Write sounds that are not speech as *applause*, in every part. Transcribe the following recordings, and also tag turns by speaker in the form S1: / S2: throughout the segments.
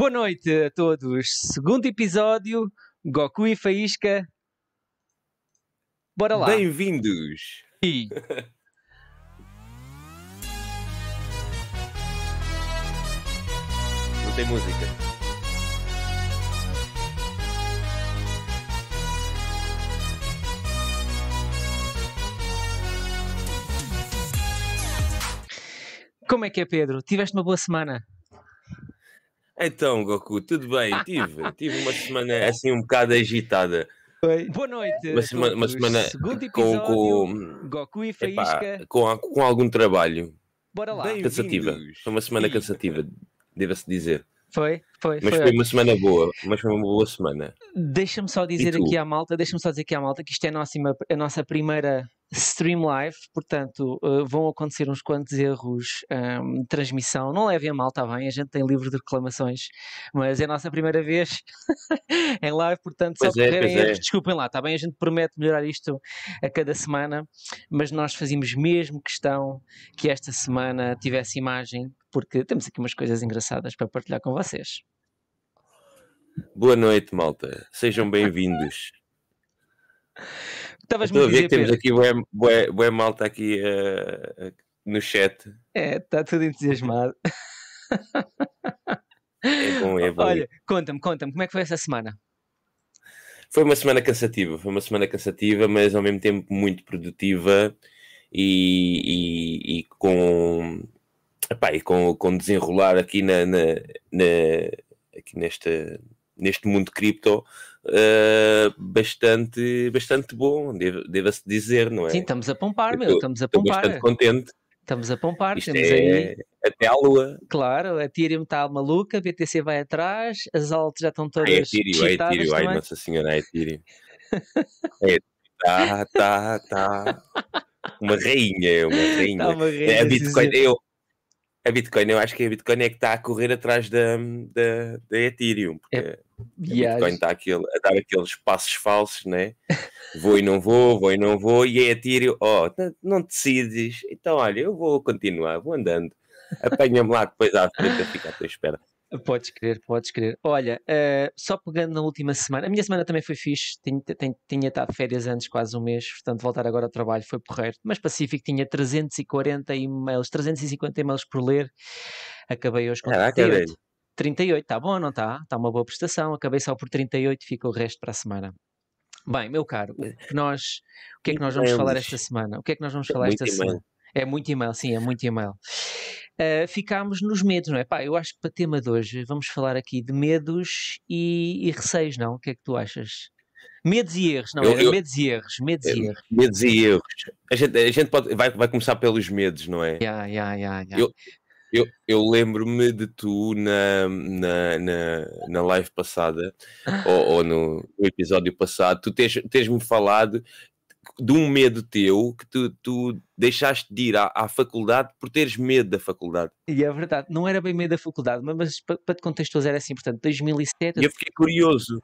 S1: Boa noite a todos. Segundo episódio, Goku e Faísca. Bora lá.
S2: Bem-vindos!
S1: E... *laughs*
S2: Não tem música.
S1: Como é que é, Pedro? Tiveste uma boa semana?
S2: Então, Goku, tudo bem? Tive, tive uma semana assim um bocado agitada.
S1: Boa noite.
S2: Uma uma semana
S1: Segundo
S2: com,
S1: episódio,
S2: com,
S1: Goku e
S2: epá,
S1: Faísca.
S2: com, com algum trabalho.
S1: Bora lá.
S2: Cansativa. Foi uma semana cansativa, deva-se dizer.
S1: Foi, foi,
S2: Mas
S1: foi.
S2: foi uma semana boa. Mas foi uma boa semana.
S1: Deixa-me só dizer aqui à malta, deixa-me só dizer aqui à malta que isto é a nossa, a nossa primeira stream live, portanto uh, vão acontecer uns quantos erros um, de transmissão. Não levem a mal, está bem? A gente tem livro de reclamações, mas é a nossa primeira vez *laughs* em live, portanto,
S2: Pois é, pois é.
S1: erros, desculpem lá, está bem? A gente promete melhorar isto a cada semana, mas nós fazíamos mesmo questão que esta semana tivesse imagem, porque temos aqui umas coisas engraçadas para partilhar com vocês.
S2: Boa noite, malta. Sejam bem-vindos. *laughs*
S1: Estavas-me
S2: Estou
S1: a
S2: ver que temos aqui bué, bué, bué malta aqui eh, no chat.
S1: É, está tudo entusiasmado.
S2: É bom, é *laughs* bom.
S1: Olha, conta-me, conta-me, como é que foi essa semana?
S2: Foi uma semana cansativa, foi uma semana cansativa, mas ao mesmo tempo muito produtiva e, e- e com, epá, e com, com desenrolar aqui, na, na- na- aqui nesta, neste mundo cripto eh, bastante, bastante bom, deva-se dizer, não é?
S1: Sim, estamos a pompar,
S2: Eu
S1: meu, estamos a
S2: Estou
S1: pompar.
S2: bastante contente.
S1: Estamos a pompar,
S2: Isto
S1: temos
S2: é
S1: aí,
S2: até à lua.
S1: claro, a Ethereum está maluca, a BTC vai atrás, as altas já estão
S2: Ai,
S1: todas
S2: é Ethereum, é Ethereum, ai. Nossa Senhora, é Ethereum. *laughs* É, tá, tá, tá. Uma rainha, uma rainha.
S1: Está uma
S2: É,
S1: rede,
S2: a Bitcoin, eu, a Bitcoin, eu acho que a Bitcoin é que está a correr atrás da, da, da Ethereum, porque
S1: Yes.
S2: Bitcoin está aquele, a dar aqueles passos falsos, né? Vou e não vou, vou e não vou, e a Ethereum, oh, não- decides, então olha, eu vou continuar, vou andando. Apanha-me lá depois à frente a ficar à tua espera.
S1: Podes crer, podes crer. Olha, eh, só pegando na última semana, a minha semana também foi fixe, tinha, tinha, tinha estado de férias antes quase um mês, portanto voltar agora ao trabalho foi porreiro, mas Pacífico tinha 340 e-mails, 350 e-mails por ler, acabei hoje com
S2: Caraca,
S1: 38.
S2: Velho.
S1: 38, está bom, não está? Está uma boa prestação, acabei só por 38, fica o resto para a semana. Bem, meu caro, o que nós, o que é que nós vamos falar esta semana? O que é que nós vamos
S2: É
S1: falar esta semana? É muito e-mail, sim, é muito e-mail. Uh, ficámos nos medos, não é? Pá, eu acho que para o tema de hoje vamos falar aqui de medos e, e receios, não? O que é que tu achas? Medos e erros, não,
S2: Eu-
S1: era
S2: eu-
S1: medos e erros, medos e erros.
S2: Medos e erros. A gente, a gente pode, vai, vai começar pelos medos, não é?
S1: Ya, ya, ya, ya.
S2: Eu- Eu, eu lembro-me de tu na, na, na, na live passada, ou, ou no, no episódio passado, tu tens- tens-me falado de um medo teu que tu, tu deixaste de ir à, à faculdade por teres medo da faculdade.
S1: E é verdade, não era bem meio da faculdade, mas, mas pa- para te contextualizar é assim, portanto, 2007,
S2: E eu fiquei curioso.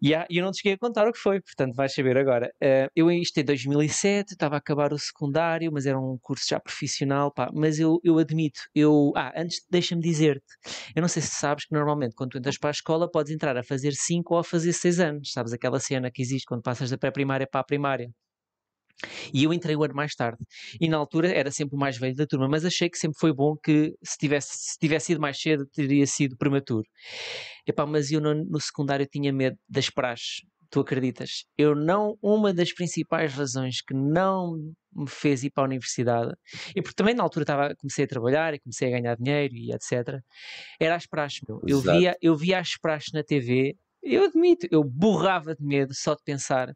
S1: E e eu não te cheguei a contar o que foi, portanto vais saber agora. Eh, eu isto em 2007, estava a acabar o secundário, mas era um curso já profissional, pá, mas eu, eu admito, eu... Ah, antes deixa-me dizer-te, eu não sei se sabes que normalmente quando tu entras para a escola podes entrar a fazer 5 ou a fazer 6 anos, sabes aquela cena que existe quando passas da pré-primária para a primária. E eu entrei um ano mais tarde. E na altura era sempre o mais velho da turma, mas achei que sempre foi bom que se tivesse, se tivesse ido mais cedo teria sido prematuro. Epá, mas eu no, no secundário tinha medo das praxes. Tu acreditas? Eu não, uma das principais razões que não me fez ir para a universidade, e porque também na altura estava, comecei a trabalhar e comecei a ganhar dinheiro e etc, era as praxes, meu. Eu
S2: Exato.
S1: via, eu via as praxes na TV, eu admito, eu borrava de medo só de pensar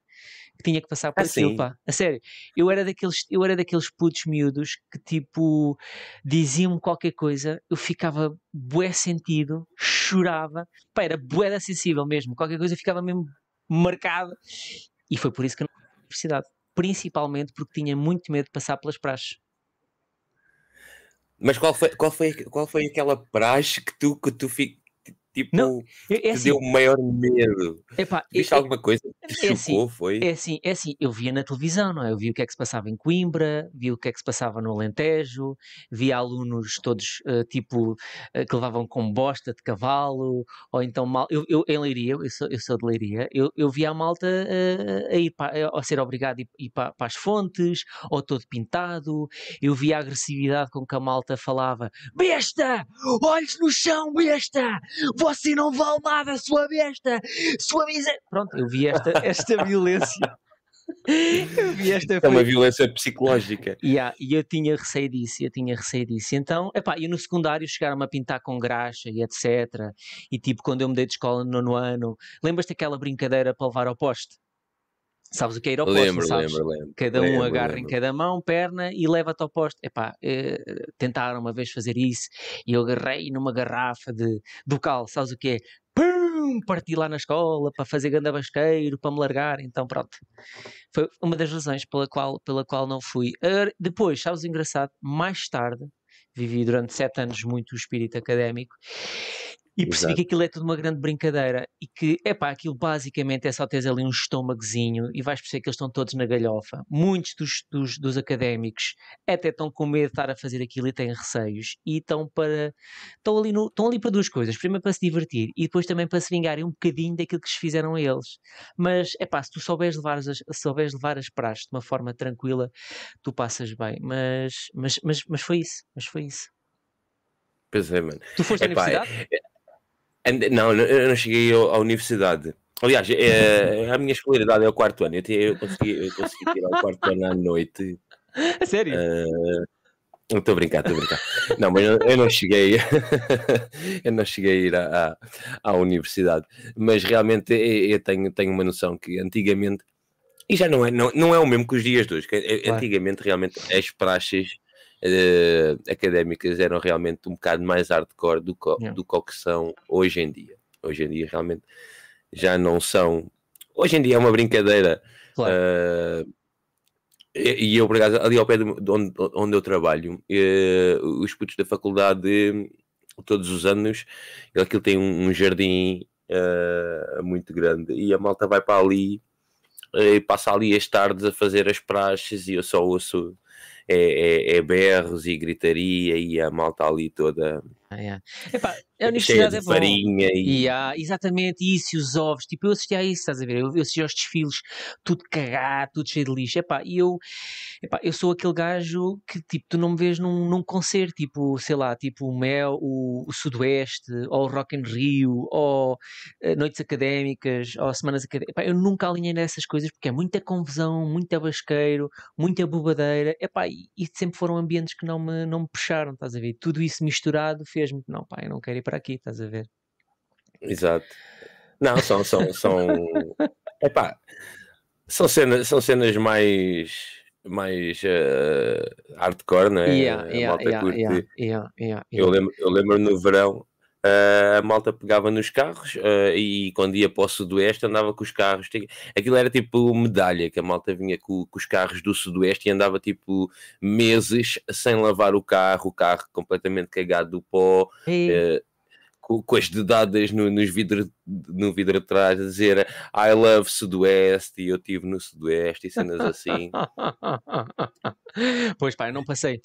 S1: que tinha que passar por
S2: Ah,
S1: aquilo,
S2: sim.
S1: pá. A sério, eu era daqueles, eu era daqueles putos miúdos que tipo diziam-me qualquer coisa, eu ficava bué sentido, chorava, pá, era bué da sensível mesmo, qualquer coisa ficava mesmo marcado. E foi por isso que eu não fui à universidade. Principalmente porque tinha muito medo de passar pelas praxes.
S2: Mas qual foi, qual foi, qual foi aquela praxe que tu, que tu fi- tipo, não, é, é assim, deu maior medo? Epá, Viste é, alguma coisa que te é assim, chocou, assim, foi?
S1: É assim, é assim, eu via na televisão, não é? Eu vi o que é que se passava em Coimbra, vi o que é que se passava no Alentejo, vi alunos todos, uh, tipo, uh, que levavam com bosta de cavalo, ou então mal... Eu, eu em Leiria, eu sou, eu sou de Leiria, eu, eu via a malta uh, a ir para, a ser obrigado a ir, ir para, para as fontes, ou todo pintado, eu via a agressividade com que a malta falava, besta, olhos no chão, besta, você não vale nada, sua besta, sua miséria. Pronto, eu vi esta, *laughs* esta violência.
S2: Eu vi esta é uma violência psicológica.
S1: Yeah, e eu tinha receio disso, eu tinha receio disso. Então, epá, e no secundário chegaram-me a pintar com graxa e etc. E tipo, quando eu mudei de escola no nono ano, lembras-te daquela brincadeira para levar ao poste? Sabes o que é ir ao lembro, sabes? Lembro, lembro. Cada um lembro, agarra lembro. em cada mão, perna e leva-te ao poste. Epá, eh, tentaram uma vez fazer isso e eu agarrei numa garrafa de, do cal, sabes o que é? Pum, parti lá na escola para fazer ganda basqueiro, para me largar, então pronto. Foi uma das razões pela qual, pela qual não fui. Depois, sabes o engraçado? Mais tarde, vivi durante sete anos muito o espírito académico e percebi Exato. que aquilo é tudo uma grande brincadeira e que, é pá, aquilo basicamente é só teres ali um estômagozinho e vais perceber que eles estão todos na galhofa. Muitos dos, dos, dos académicos até estão com medo de estar a fazer aquilo e têm receios e estão para. estão ali, no, estão ali para duas coisas. Primeiro para se divertir e depois também para se vingarem um bocadinho daquilo que se fizeram a eles. Mas, é pá, se tu souberes levar as, souberes levar as praxes de uma forma tranquila, tu passas bem. Mas, mas, mas, mas foi isso. Mas foi isso.
S2: Pois é, mano.
S1: Tu foste à universidade? É,
S2: não, eu não cheguei à universidade. Aliás, é, a minha escolaridade é o quarto ano. Eu, eu, consegui, eu consegui tirar o quarto ano à noite. *laughs*
S1: A sério? Uh,
S2: Estou a brincar, estou a brincar. Não, mas eu, eu não cheguei, *laughs* eu não cheguei a ir à, à, à universidade. Mas realmente eu, eu tenho, tenho uma noção que antigamente, e já não é, não, não é o mesmo que os dias de hoje, que claro. antigamente realmente as praxes uh, académicas eram realmente um bocado mais hardcore do, co, yeah. do que são hoje em dia. Hoje em dia realmente já não são. Hoje em dia é uma brincadeira. Claro. Uh, e eu, por acaso, ali ao pé de onde, onde eu trabalho, uh, os putos da faculdade, todos os anos, aquilo tem um, um jardim muito grande e a malta vai para ali e passa ali as tardes a fazer as praxes e eu só ouço é, é, é berros e gritaria e a malta ali toda.
S1: Ah, yeah. Epá, a universidade é bom. farinha e... e exatamente isso, e os ovos, tipo, eu assisti a isso, estás a ver? Eu, eu assisti aos desfiles, tudo cagado, tudo cheio de lixo, epá, e eu, epá, eu sou aquele gajo que, tipo, tu não me vês num, num concerto, tipo, sei lá, tipo o Mel, o, o Sudoeste, ou o Rock in Rio, ou uh, Noites Académicas, ou Semanas Académicas, epá, eu nunca alinhei nessas coisas, porque é muita confusão, muita basqueiro, muita bobadeira, epá, e, e sempre foram ambientes que não me, não me puxaram, estás a ver? Tudo isso misturado fez-me, não, pá, eu não quero ir para aqui, estás a ver?
S2: Exato. Não, são, são, são, *laughs* epá, são cenas, são cenas mais, mais uh, hardcore, não é?
S1: Yeah, yeah, yeah,
S2: Eu, lembro, eu lembro no verão, uh, a malta pegava nos carros uh, e quando ia para o sudoeste andava com os carros. Aquilo era tipo medalha, que a malta vinha com, com os carros do sudoeste e andava tipo meses sem lavar o carro, o carro completamente cagado do pó. Uh, com, com as dedadas no, nos vidro, no vidro atrás a dizer I love Sudoeste e eu estive no Sudoeste e cenas assim. *laughs*
S1: pois pá, eu não passei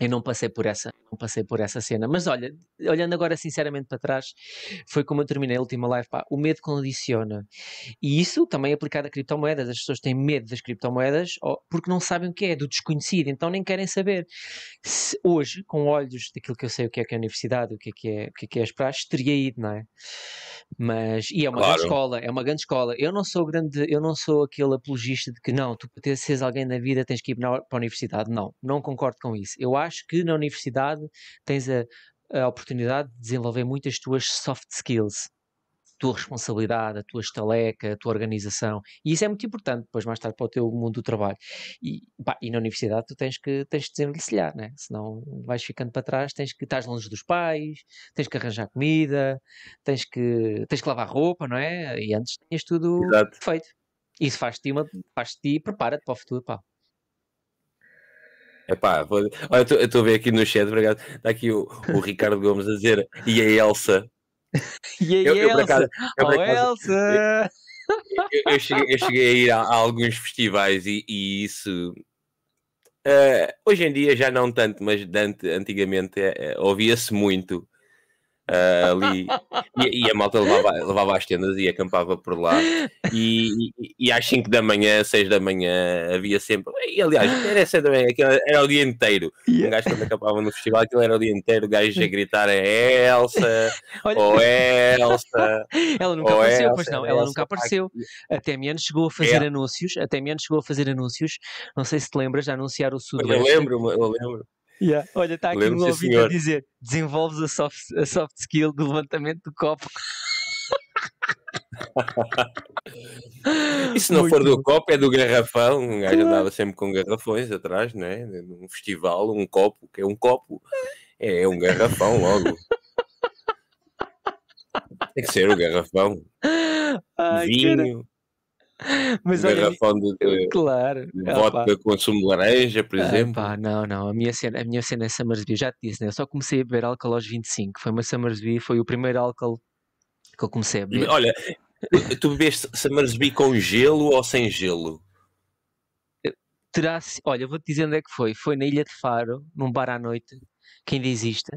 S1: eu não passei por essa, não passei por essa cena. Mas olha, olhando agora sinceramente para trás, foi como eu terminei a última live, pá, o medo condiciona. E isso também é aplicado a criptomoedas. As pessoas têm medo das criptomoedas porque não sabem o que é, do desconhecido, então nem querem saber. Se hoje, com olhos daquilo que eu sei o que é que é a universidade, o que é que é, o que é, que é as praxes, teria ido, não é? Mas, e é uma claro. grande escola, é uma grande escola. Eu não sou grande, eu não sou aquele apologista de que não, tu para seres alguém na vida tens que ir para a universidade. Não, não concordo com isso. Eu acho que na universidade tens a, a oportunidade de desenvolver muitas tuas soft skills tua responsabilidade, a tua estaleca, a tua organização. E isso é muito importante depois, mais tarde, para o teu mundo do trabalho. E, pá, e na universidade tu tens que, tens que desenvelhar, né? senão vais ficando para trás, tens que estar longe dos pais, tens que arranjar comida, tens que, tens que lavar roupa, não é? E antes tinhas tudo Exato. feito. Isso faz-te faz e prepara-te para o futuro, pá.
S2: Epá, pá, olha, eu estou a ver aqui no chat, obrigado. Está aqui o, o Ricardo Gomes a dizer e a Elsa *laughs*
S1: e aí,
S2: Eu- eu, por
S1: Elsa?
S2: acaso- eu, por
S1: oh,
S2: acaso-
S1: Elsa!
S2: eu, eu cheguei, eu cheguei a ir a, a alguns festivais e, e isso. eh, hoje em dia já não tanto, mas antigamente eh, eh, ouvia-se muito eh, ali. E, e a malta levava, levava as tendas e acampava por lá. E, e, e às 5 da manhã, 6 da manhã, havia sempre. E aliás, era essa também, aquilo era o dia inteiro. Um
S1: Yeah.
S2: gajo quando acampava no festival, aquilo era o dia inteiro, gajos a gritar Elsa, *laughs*
S1: Olha,
S2: ou Elsa. *laughs*
S1: ela nunca
S2: ou
S1: apareceu, pois
S2: Elsa,
S1: não, ela
S2: Elsa,
S1: nunca apareceu. Até menos chegou a fazer
S2: É.
S1: anúncios, até menos chegou a fazer anúncios. Não sei se te lembras, a anunciar o
S2: Eu
S1: Sudoeste.
S2: lembro, eu lembro.
S1: Yeah. Olha, está aqui um ouvinte a dizer: desenvolves a soft, a soft skill do levantamento do copo.
S2: E se não
S1: Muito
S2: for do
S1: bom.
S2: copo, é do garrafão. Um gajo
S1: Claro.
S2: andava sempre com garrafões atrás, não é? Num festival, um copo, que é um copo, é um garrafão logo. Tem que ser o garrafão.
S1: Ai, cara. *laughs* Mas olha,
S2: garrafão de, de-
S1: claro.
S2: de
S1: Ah,
S2: vodka com sumo de laranja, por
S1: Ah,
S2: exemplo.
S1: pá, não, não, a minha cena, a minha cena é Summersby, eu já te disse, né? Eu só comecei a beber álcool aos 25, foi uma Summersby, foi o primeiro álcool que eu comecei a beber.
S2: Olha, tu, bebeste Summersby com gelo ou sem gelo?
S1: Terá, olha, vou-te dizer onde é que foi, foi na Ilha de Faro, num bar à noite, que ainda existe.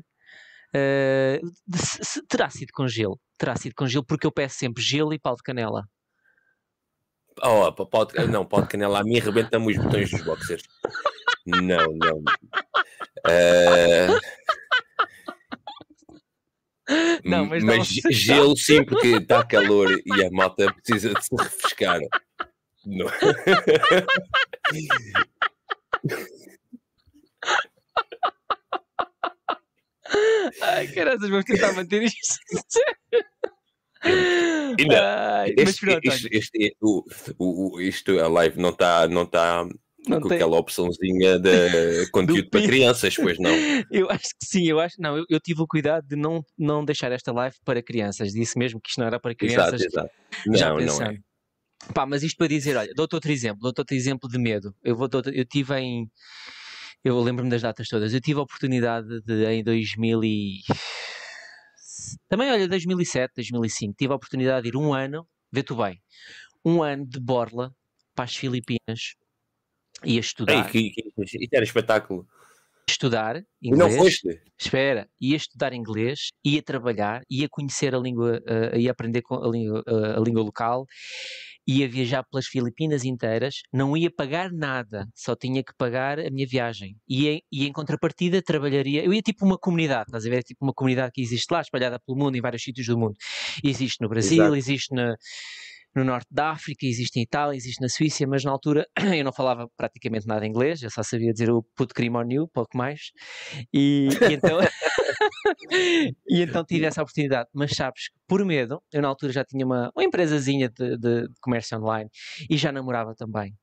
S1: Ah, se- terá sido com gelo, terá sido com gelo, porque eu peço sempre gelo e pau de canela.
S2: Oh, pá, pode, não, pode canela a mim arrebenta-me os botões dos boxers. Não, não. Ah,
S1: Não, mas
S2: mas gelo sim, porque está calor e a malta precisa de se refrescar. Não.
S1: Ai, caralho, vamos tentar manter isto.
S2: Ainda,
S1: Ai, mas
S2: Este,
S1: olha,
S2: este- o, o, isto, a live não está não tá
S1: não
S2: com
S1: tem-
S2: aquela opçãozinha de *laughs* conteúdo para crianças, pois não. *laughs*
S1: Eu acho que sim, eu acho não, eu, eu tive o cuidado de não, não deixar esta live para crianças. Disse mesmo que isto não era para
S2: Exato,
S1: crianças.
S2: exato.
S1: já
S2: Não, não
S1: pensando.
S2: é.
S1: Pá, mas isto para dizer, olha, dou-te outro exemplo, dou-te outro exemplo de medo. Eu vou eu tive em eu lembro-me das datas todas. Eu tive a oportunidade de em 2000 e também olha 2007, 2005, tive a oportunidade de ir um ano, vê tu bem, um ano de borla para as Filipinas ia
S2: Ei,
S1: estudar,
S2: que, que, isto era espetáculo.
S1: estudar
S2: E não
S1: inglês.
S2: foste?
S1: Espera, ia estudar inglês, ia trabalhar, ia conhecer a língua, eh, ia aprender com a língua, eh, a língua local, ia viajar pelas Filipinas inteiras, não ia pagar nada, só tinha que pagar a minha viagem. E em, e em contrapartida trabalharia, eu ia tipo uma comunidade, estás a ver? Tipo uma comunidade que existe lá, espalhada pelo mundo, em vários sítios do mundo. Existe no Brasil,
S2: Exato.
S1: existe na, no norte da África, existe em Itália, existe na Suíça, mas na altura *clears throat* eu não falava praticamente nada inglês, eu só sabia dizer o puto crime on you, pouco mais. E, e então, *laughs* e então tive essa oportunidade. Mas sabes que por medo, eu na altura já tinha uma, uma empresazinha de, de- de comércio online e já namorava também.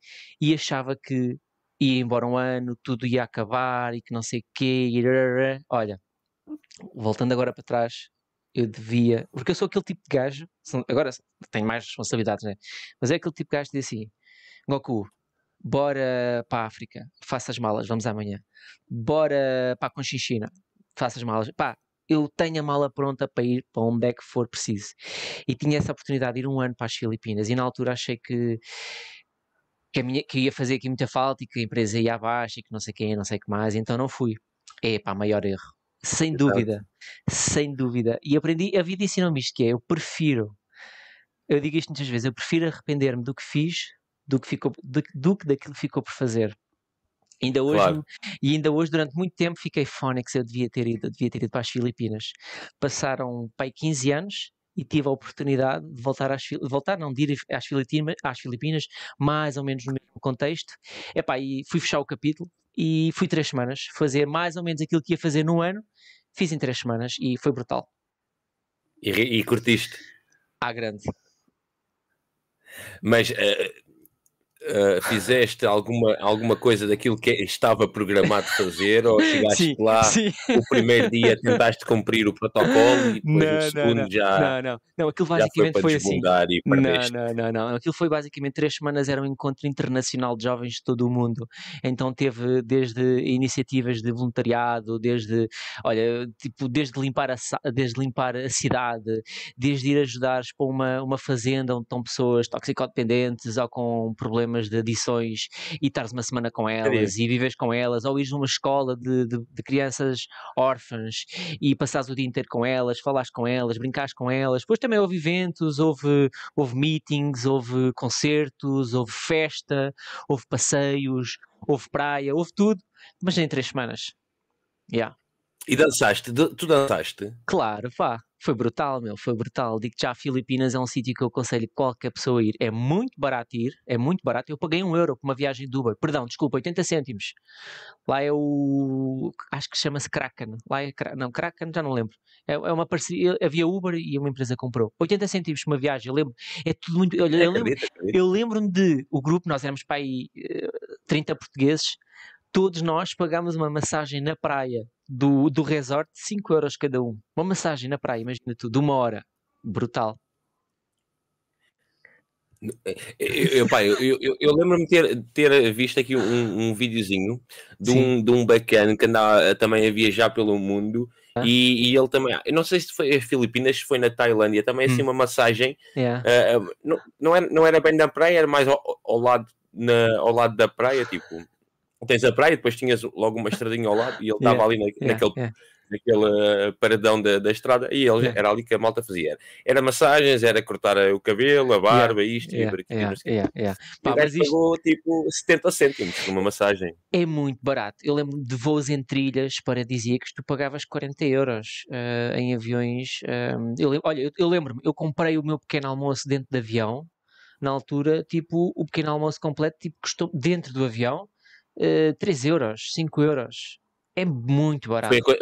S1: E achava que ia embora um ano, tudo ia acabar e que não sei o quê. e. Olha, voltando agora para trás, eu devia. Porque eu sou aquele tipo de gajo, agora tenho mais responsabilidades, né? Mas é aquele tipo de gajo que diz assim: Goku, bora para a África, faça as malas, vamos amanhã. Bora para a Conchinchina, faça as malas. Pá, eu tenho a mala pronta para ir para onde é que for preciso. E tinha essa oportunidade de ir um ano para as Filipinas e na altura achei que. Que, minha- que ia fazer aqui muita falta e que a empresa ia abaixo e que não sei quem, não sei o que mais, então não fui. É pá, maior erro. Sem
S2: Exato.
S1: dúvida, sem dúvida. E aprendi, a vida ensinou-me isto que é, eu prefiro, eu digo isto muitas vezes, eu prefiro arrepender-me do que fiz do que, ficou, do, do que daquilo que ficou por fazer. Ainda hoje,
S2: Claro.
S1: e ainda hoje, durante muito tempo, fiquei fónix, eu devia ter ido, devia ter ido para as Filipinas. Passaram, pai, 15 anos e tive a oportunidade de voltar às, voltar, não, de ir às Filipinas, às Filipinas, mais ou menos no mesmo contexto. Epá, e fui fechar o capítulo e fui três semanas, fazer mais ou menos aquilo que ia fazer num ano, fiz em três semanas e foi brutal.
S2: E, e curtiste.
S1: À grande.
S2: Mas eh, Uh, fizeste alguma, alguma coisa daquilo que estava programado fazer ou chegaste sim, lá sim. o primeiro dia tentaste cumprir o protocolo e depois não, o segundo
S1: não,
S2: já
S1: não, não, não, aquilo basicamente foi, foi assim. não, não, não, não, aquilo foi basicamente três semanas era um encontro internacional de jovens de todo o mundo. Então teve desde iniciativas de voluntariado desde, olha, tipo desde limpar a, desde limpar a cidade desde ir ajudar para uma, uma fazenda onde estão pessoas toxicodependentes ou com problemas de adições e estares uma semana com elas é. e vives com elas, ou ires numa escola de, de, de, crianças órfãs e passares o dia inteiro com elas, falares com elas, brincares com elas. Depois também houve eventos, houve, houve meetings, houve concertos, houve festa, houve passeios, houve praia, houve tudo, mas em três semanas. Yeah.
S2: E dançaste? Tu dançaste?
S1: Claro, pá. Foi brutal, meu, foi brutal. Digo já, Filipinas é um sítio que eu aconselho qualquer pessoa a ir. É muito barato ir, é muito barato. Eu paguei um euro por uma viagem de Uber, perdão, desculpa, 80 cêntimos. Lá é o. Acho que chama-se Kraken. Lá é. Não, Kraken já não lembro. É, é uma parceria. Havia Uber e uma empresa comprou. 80 cêntimos uma viagem, eu lembro. É tudo muito. Olha, eu lembro-me lembro de. O grupo, nós éramos para aí 30 portugueses todos nós pagámos uma massagem na praia do, do resort de 5 euros cada um. Uma massagem na praia, imagina tu, de uma hora. Brutal.
S2: Eu, eu, eu, eu lembro-me de ter, ter visto aqui um, um videozinho de um, de um bacana que andava também a viajar pelo mundo ah. e, e, ele também, eu não sei se foi as Filipinas, se foi na Tailândia, também assim hum. uma massagem, yeah. uh, não, não, era, não era bem na praia, era mais ao, ao, lado, na, ao lado da praia, tipo, tens a praia, depois tinhas logo uma estradinha ao lado e ele estava yeah, ali na, yeah, naquele, yeah. naquele uh, paradão da, da estrada e ele era ali que a malta fazia. Era massagens, era cortar o cabelo, a barba, isto e aquilo. Yeah, yeah, yeah. Pá, mas isto... pagou tipo 70 cêntimos por uma massagem.
S1: É muito barato. Eu lembro de voos em trilhas para dizer que tu pagavas 40 euros uh, em aviões. Uh, eu, olha, eu, eu lembro-me, eu comprei o meu pequeno almoço dentro de avião. Na altura, tipo, o pequeno almoço completo tipo, custou dentro do avião uh, eh, 3 euros, 5 euros. É muito barato. Foi,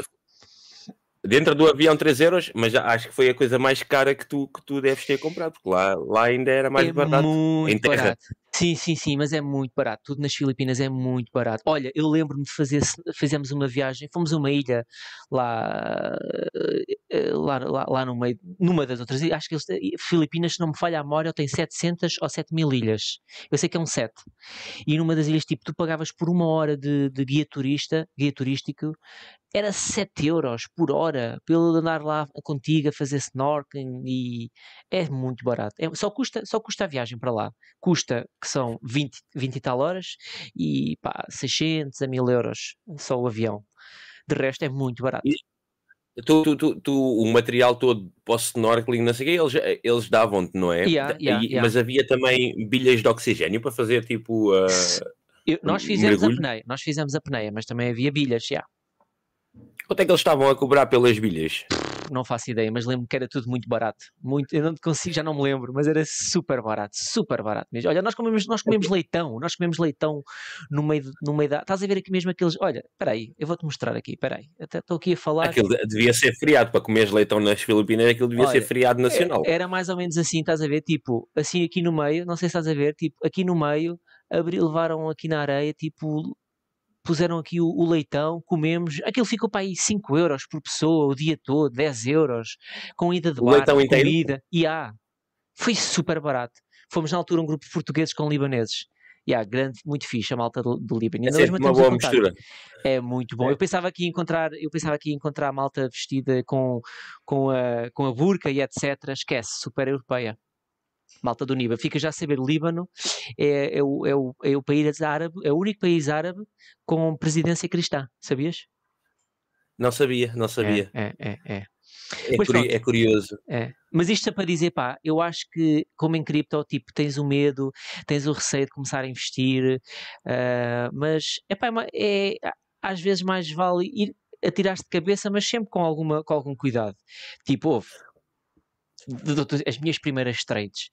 S2: dentro do avião 3 euros, mas acho que foi a coisa mais cara que tu, que tu deves ter comprado, porque lá, lá ainda era mais
S1: é
S2: barato.
S1: Muito em terra. barato. Sim, sim, sim, mas é muito barato. Tudo nas Filipinas é muito barato. Olha, eu lembro-me de fazer, fizemos uma viagem, fomos a uma ilha lá, eh, lá, lá, lá no meio, numa das outras ilhas, acho que Filipinas, se não me falha a memória, tem 700 ou 7 mil ilhas. Eu sei que é um 7. E numa das ilhas, tipo, tu pagavas por uma hora de, de guia turista, guia turístico, era 7 euros por hora pelo andar lá contigo a fazer snorkeling e é muito barato. É, só, custa, só custa a viagem para lá. Custa que são 20, 20 e tal horas e pá, 600 a 1000 euros só o avião. De resto é muito barato. E...
S2: Tu, tu, tu, tu, o material todo para o snorkeling, não sei o que, eles, eles davam-te, não é?
S1: Yeah, yeah,
S2: e, yeah. Mas havia também bilhas de oxigênio para fazer tipo. Uh,
S1: Eu, nós fizemos mergulho. a peneia, nós fizemos a peneia, mas também havia bilhas, já.
S2: Quanto é que eles estavam a cobrar pelas bilhas?
S1: Não faço ideia, mas lembro que era tudo muito barato. Muito, eu não consigo, já não me lembro, mas era super barato, super barato mesmo. Olha, nós comemos, nós comemos leitão, nós comemos leitão no meio, no meio da. Estás a ver aqui mesmo aqueles. Olha, espera aí, eu vou-te mostrar aqui, espera aí. Até estou aqui a falar.
S2: Aquilo devia ser feriado para comer leitão nas Filipinas, aquilo devia Olha, ser feriado nacional.
S1: Era mais ou menos assim, estás a ver? Tipo, assim aqui no meio, não sei se estás a ver, tipo, aqui no meio, abri, levaram aqui na areia, tipo, puseram aqui o, o, leitão, comemos, aquilo ficou para aí 5 euros por pessoa o dia todo, 10 euros, com ida de bar, comida, e há, foi super barato. Fomos na altura um grupo de portugueses com libaneses. E há grande, muito fixe a malta do, do Líbano.
S2: É uma boa mistura.
S1: É muito bom. É. Eu pensava que ia encontrar, eu pensava que encontrar a malta vestida com, com, a, com a burca e etc. Esquece, super europeia malta do Líbano. Fica já a saber, o Líbano é, é, o, é, o, é o país árabe, é o único país árabe com presidência cristã, sabias?
S2: Não sabia, não sabia.
S1: É, é, é.
S2: É, curi é curioso.
S1: É. Mas isto é para dizer, pá, eu acho que como em cripto, tipo, tens o medo, tens o receio de começar a investir, uh, mas epá, é, é, às vezes mais vale ir atirar-se de cabeça, mas sempre com, alguma, com algum cuidado. Tipo, ouve, as minhas primeiras trades.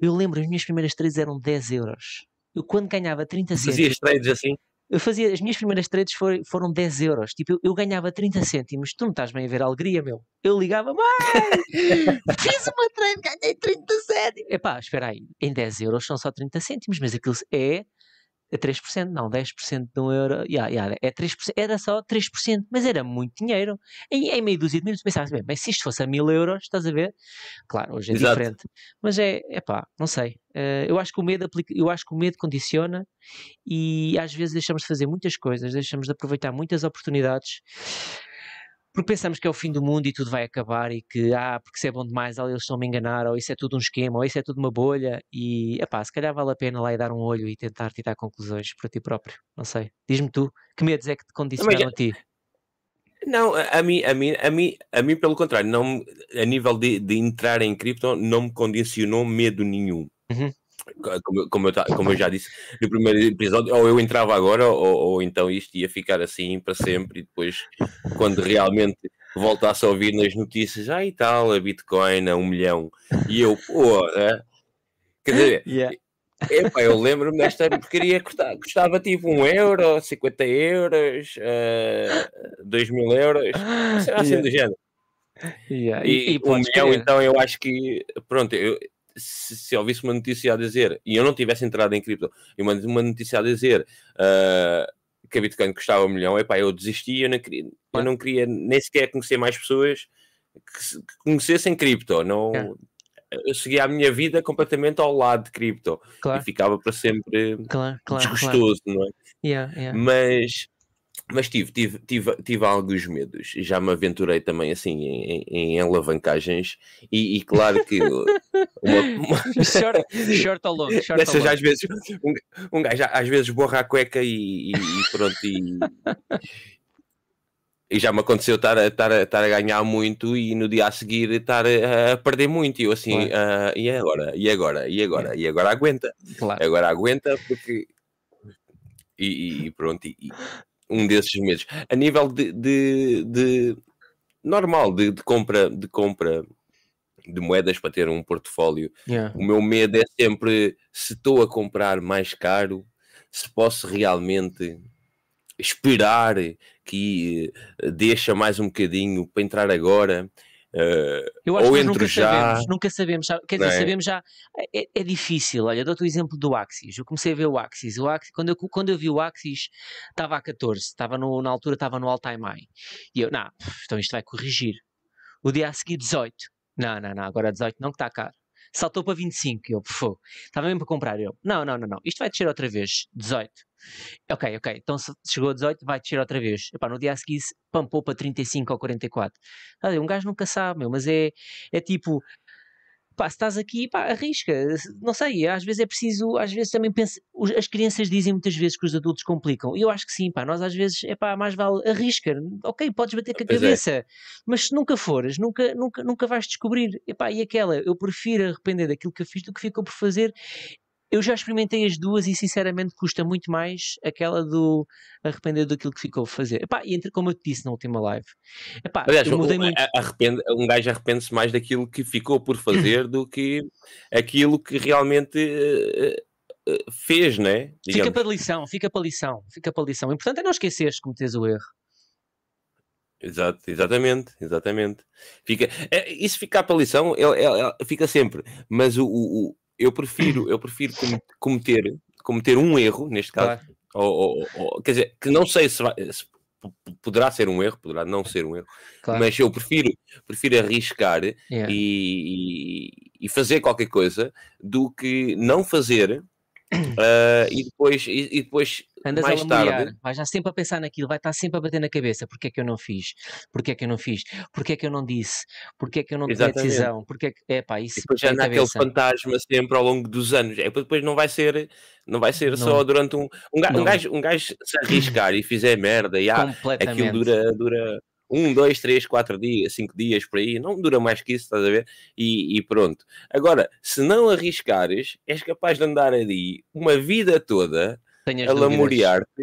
S1: Eu lembro, as minhas primeiras trades eram 10 euros. Eu quando ganhava 30 cêntimos.
S2: Fazias trades assim?
S1: eu fazia, as minhas primeiras trades foram, foram 10 euros. Tipo, eu, eu, ganhava 30 cêntimos. Tu não estás bem a ver a alegria, meu. Eu ligava, mãe, *laughs* fiz uma trade, ganhei 30 cêntimos. Epá, espera aí, em 10 euros são só 30 cêntimos, mas aquilo é é 3%, não, 10% de um euro, yeah, yeah, é 3%, era só 3%, mas era muito dinheiro. Em, em meio dúzia de minutos pensavas, bem, mas se isto fosse a mil euros, estás a ver? Claro, hoje é Exato. diferente. Mas é, é pá, não sei. Uh, eu, acho que o medo aplica, eu acho que o medo condiciona e às vezes deixamos de fazer muitas coisas, deixamos de aproveitar muitas oportunidades porque pensamos que é o fim do mundo e tudo vai acabar e que, ah, porque se é bom demais, eles estão-me a enganar, ou isso é tudo um esquema, ou isso é tudo uma bolha, e, epá, se calhar vale a pena lá e dar um olho e tentar tirar conclusões para ti próprio, não sei. Diz-me tu, que medos é que te condicionaram a ti?
S2: Não, a mim, a mim, a mim, a mim pelo contrário, não, a nível de, de entrar em cripto, não me condicionou medo nenhum. Uhum como, como, eu, como eu já disse no primeiro episódio, ou eu entrava agora, ou, ou então isto ia ficar assim para sempre, e depois, quando realmente voltasse a ouvir nas notícias, ah e tal, a Bitcoin a um milhão, e eu, pô, é? quer dizer, yeah. Epá, eu lembro-me desta porcaria custava, custava tipo um euro, 50 euros, uh, 2 mil euros, assim yeah. do género. Yeah. E, e, e um milhão, então eu acho que, pronto, eu, se, se ouvisse uma notícia a dizer, e eu não tivesse entrado em cripto, e uma, uma notícia a dizer uh, que a Bitcoin custava um milhão, epá, eu desisti, eu não queria, eu não queria nem sequer conhecer mais pessoas que, que conhecessem cripto, não... É. Eu seguia a minha vida completamente ao lado de cripto claro. e ficava para sempre claro, claro, desgostoso, não é?
S1: Yeah, yeah.
S2: Mas mas tive, tive, tive, tive alguns medos. Já me aventurei também assim em, em alavancagens e, e, claro que *laughs* uma,
S1: uma... short, short ou long, short
S2: Dessas, às vezes um, um gajo às vezes borra a cueca e, e, e pronto e, e, já me aconteceu estar a, estar, a, estar a ganhar muito e no dia a seguir estar a, a perder muito e eu assim claro. uh, e agora e agora e agora e agora aguenta claro. agora aguenta porque e, e pronto e, um desses meses. A nível de, de, de normal, de, de, compra, de compra de moedas para ter um portfólio, yeah. o meu medo é sempre se estou a comprar mais caro, se posso realmente esperar que eh, deixa mais um bocadinho para entrar agora Uh,
S1: eu acho ou que nunca já... sabemos, nunca sabemos, quer dizer, é? sabemos já, é, é, difícil, olha, dou-te o exemplo do Axis, eu comecei a ver o Axis, o Axis quando, eu, quando eu vi o Axis estava a 14, estava no, na altura estava no all-time high, e eu, não, então isto vai corrigir, o dia a seguir 18, não, não, não, agora 18 não que está caro, saltou para 25, eu, pô, estava mesmo para comprar, eu, não, não, não, não, isto vai descer outra vez, 18, Ok, ok. Então se chegou a 18, vai descer outra vez. Epá, no dia a seguir pampou para 35 ou 44. Um gajo nunca sabe, meu, mas é, é tipo. Pá, se estás aqui, pá, arrisca. Não sei, às vezes é preciso, às vezes também pensa, as crianças dizem muitas vezes que os adultos complicam. E eu acho que sim, pá, nós às vezes, é pá, mais vale arrisca. Ok, podes bater com a pois é. cabeça, é. mas se nunca fores, nunca, nunca, nunca vais descobrir. Epá, e aquela, eu prefiro arrepender daquilo que eu fiz do que ficou por fazer eu já experimentei as duas e sinceramente custa muito mais aquela do arrepender daquilo que ficou a fazer. Epá, e entre, como eu te disse na última live, epá,
S2: Aliás, eu mudei um, muito. Arrepende, um gajo arrepende-se mais daquilo que ficou por fazer do que aquilo que realmente uh, uh, fez, né?
S1: Digamos. Fica para lição, fica para lição, fica para lição. O importante é não esqueceres de cometeres o erro.
S2: Exato, exatamente, exatamente. Fica, é, isso ficar para lição, fica sempre, mas o, o, eu prefiro, eu prefiro cometer, cometer um erro, neste caso, claro. ou, ou, ou, quer dizer, que não sei se, vai, se, poderá ser um erro, poderá não ser um erro, claro. mas eu prefiro, prefiro arriscar yeah. e, e, fazer qualquer coisa do que não fazer uh, *coughs* e depois, e, e depois
S1: Andas mais a tarde. Vais já sempre a pensar naquilo, vai estar sempre a bater na cabeça. Porquê é que eu não fiz? Porquê é que eu não fiz? Porquê é que eu não disse? Porquê é que eu não tomei decisão? Porquê é que... É pá, isso
S2: e depois já naquele fantasma sempre ao longo dos anos. É, depois não vai ser, não vai ser não. só durante um... Um gajo, um gajo, um gajo se arriscar e fizer merda e ah, aquilo dura... dura um, dois, três, quatro dias, cinco dias por aí, não dura mais que isso, estás a ver? E, e, pronto. Agora, se não arriscares, és capaz de andar ali uma vida toda a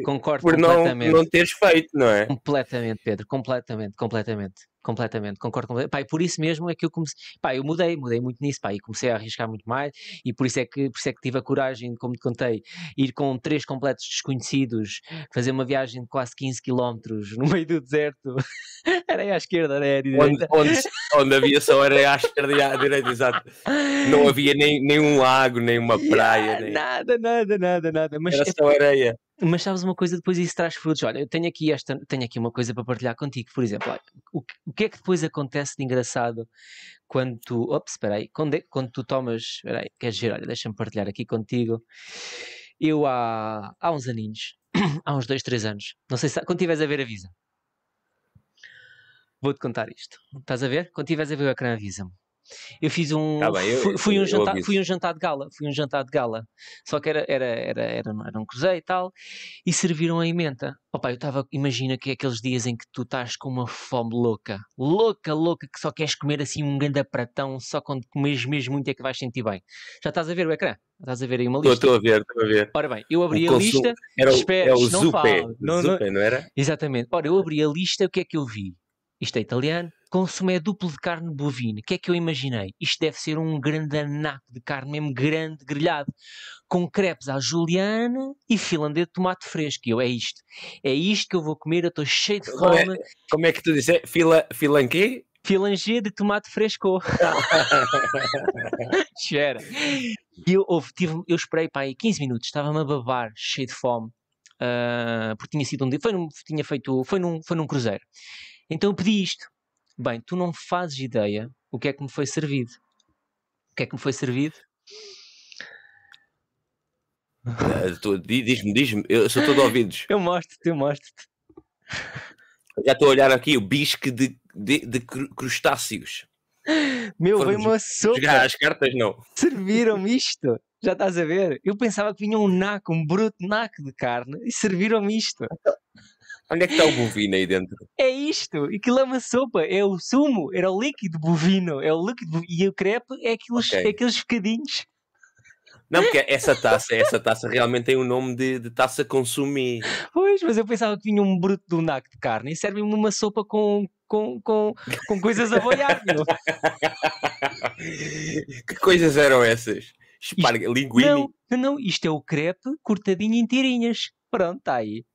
S1: Concordo
S2: por não, não teres feito, não é?
S1: Completamente, Pedro, completamente, completamente. Completamente, concordo completamente. Pá, e por isso mesmo é que eu comecei, pá, eu mudei, mudei muito nisso, pá, e comecei a arriscar muito mais, e por isso é que, por isso é que tive a coragem, como te contei, ir com três completos desconhecidos, fazer uma viagem de quase 15 km no meio do deserto, *laughs* areia à esquerda, areia à direita.
S2: Onde, onde, onde havia só areia à esquerda e à direita, exato. Não havia nem, nem um lago, nem uma *laughs* praia,
S1: Yeah,
S2: nem...
S1: Nada, nada, nada, nada. Mas,
S2: era
S1: é-
S2: só areia.
S1: Mas sabes uma coisa, depois isso traz frutos. Olha, eu tenho aqui esta, tenho aqui uma coisa para partilhar contigo. Por exemplo, olha, o, o que é que depois acontece de engraçado quando tu. Ops, espera aí. Quando, é- quando tu tomas. Espera aí, queres ver? Olha, deixa-me partilhar aqui contigo. Eu há, há uns aninhos, *clears throat* há uns dois, três anos, não sei se. Quando estiveres a ver, avisa. Vou-te contar isto. Estás a ver? Quando estiveres a ver o ecrã, avisa-me. Eu fiz um.
S2: Tá bem, eu-
S1: fui, fui um jantar, fui um jantar de gala. Fui um jantar de gala. Só que era, era, era, era, era um cruzeiro e tal. E serviram a emenda. Opa, eu estava. Imagina que é aqueles dias em que tu estás com uma fome louca. Louca, louca, que só queres comer assim um grande pratão. Só quando comes mesmo muito é que vais sentir bem. Já estás a ver o ecrã? Estás a ver aí uma lista?
S2: estou a ver, estou a ver.
S1: Ora bem, eu
S2: O
S1: abri a
S2: consumo-
S1: lista.
S2: Era o,
S1: Espera,
S2: é o
S1: não
S2: Zupé.
S1: fala. Não- não-
S2: Zupé, não era?
S1: Exatamente. Ora, eu abri a lista, o que é que eu vi? Isto é italiano. Consumé duplo de carne bovina. O que é que eu imaginei? Isto deve ser um grande anaco de carne, mesmo grande, grelhado, com crepes à juliana e finlandês de tomate fresco. E eu, é isto. É isto que eu vou comer, eu estou cheio de
S2: Como é-
S1: fome.
S2: Como é que tu disse? Fila, fila em quê?
S1: Filangê de tomate fresco. *laughs* Cheira. E eu, houve, tive, eu esperei para aí 15 minutos, estava-me a babar, cheio de fome, ah, porque tinha sido um dia, foi num, tinha feito, foi num, foi num cruzeiro. Então eu pedi isto. Bem, tu não fazes ideia o que é que me foi servido. O que é que me foi servido?
S2: Di- Diz-me, diz-me, eu sou todo ouvidos. *laughs*
S1: Eu mostro-te, eu mostro-te.
S2: Já estou a olhar aqui o bisque de, de, de cru- crustáceos.
S1: Meu,
S2: Foram
S1: veio uma sopa.
S2: Jogar as cartas, não.
S1: Serviram-me isto. Já estás a ver? Eu pensava que vinha um naco, um bruto naco de carne e serviram-me isto.
S2: Onde é que está o bovino aí dentro?
S1: É isto, aquilo é uma sopa, é o sumo, era o líquido bovino, é o líquido e o crepe é aqueles,
S2: Ok.
S1: é aqueles bocadinhos.
S2: Não, porque essa taça, essa taça realmente tem o nome de, de taça consumir.
S1: Pois, mas eu pensava que vinha um bruto de um naco de carne e servem-me uma sopa com, com, com, com coisas a boiar, meu. *laughs*
S2: que coisas eram essas? Esparga, linguine?
S1: Não, não, não, isto é o crepe cortadinho em tirinhas. Pronto, está aí.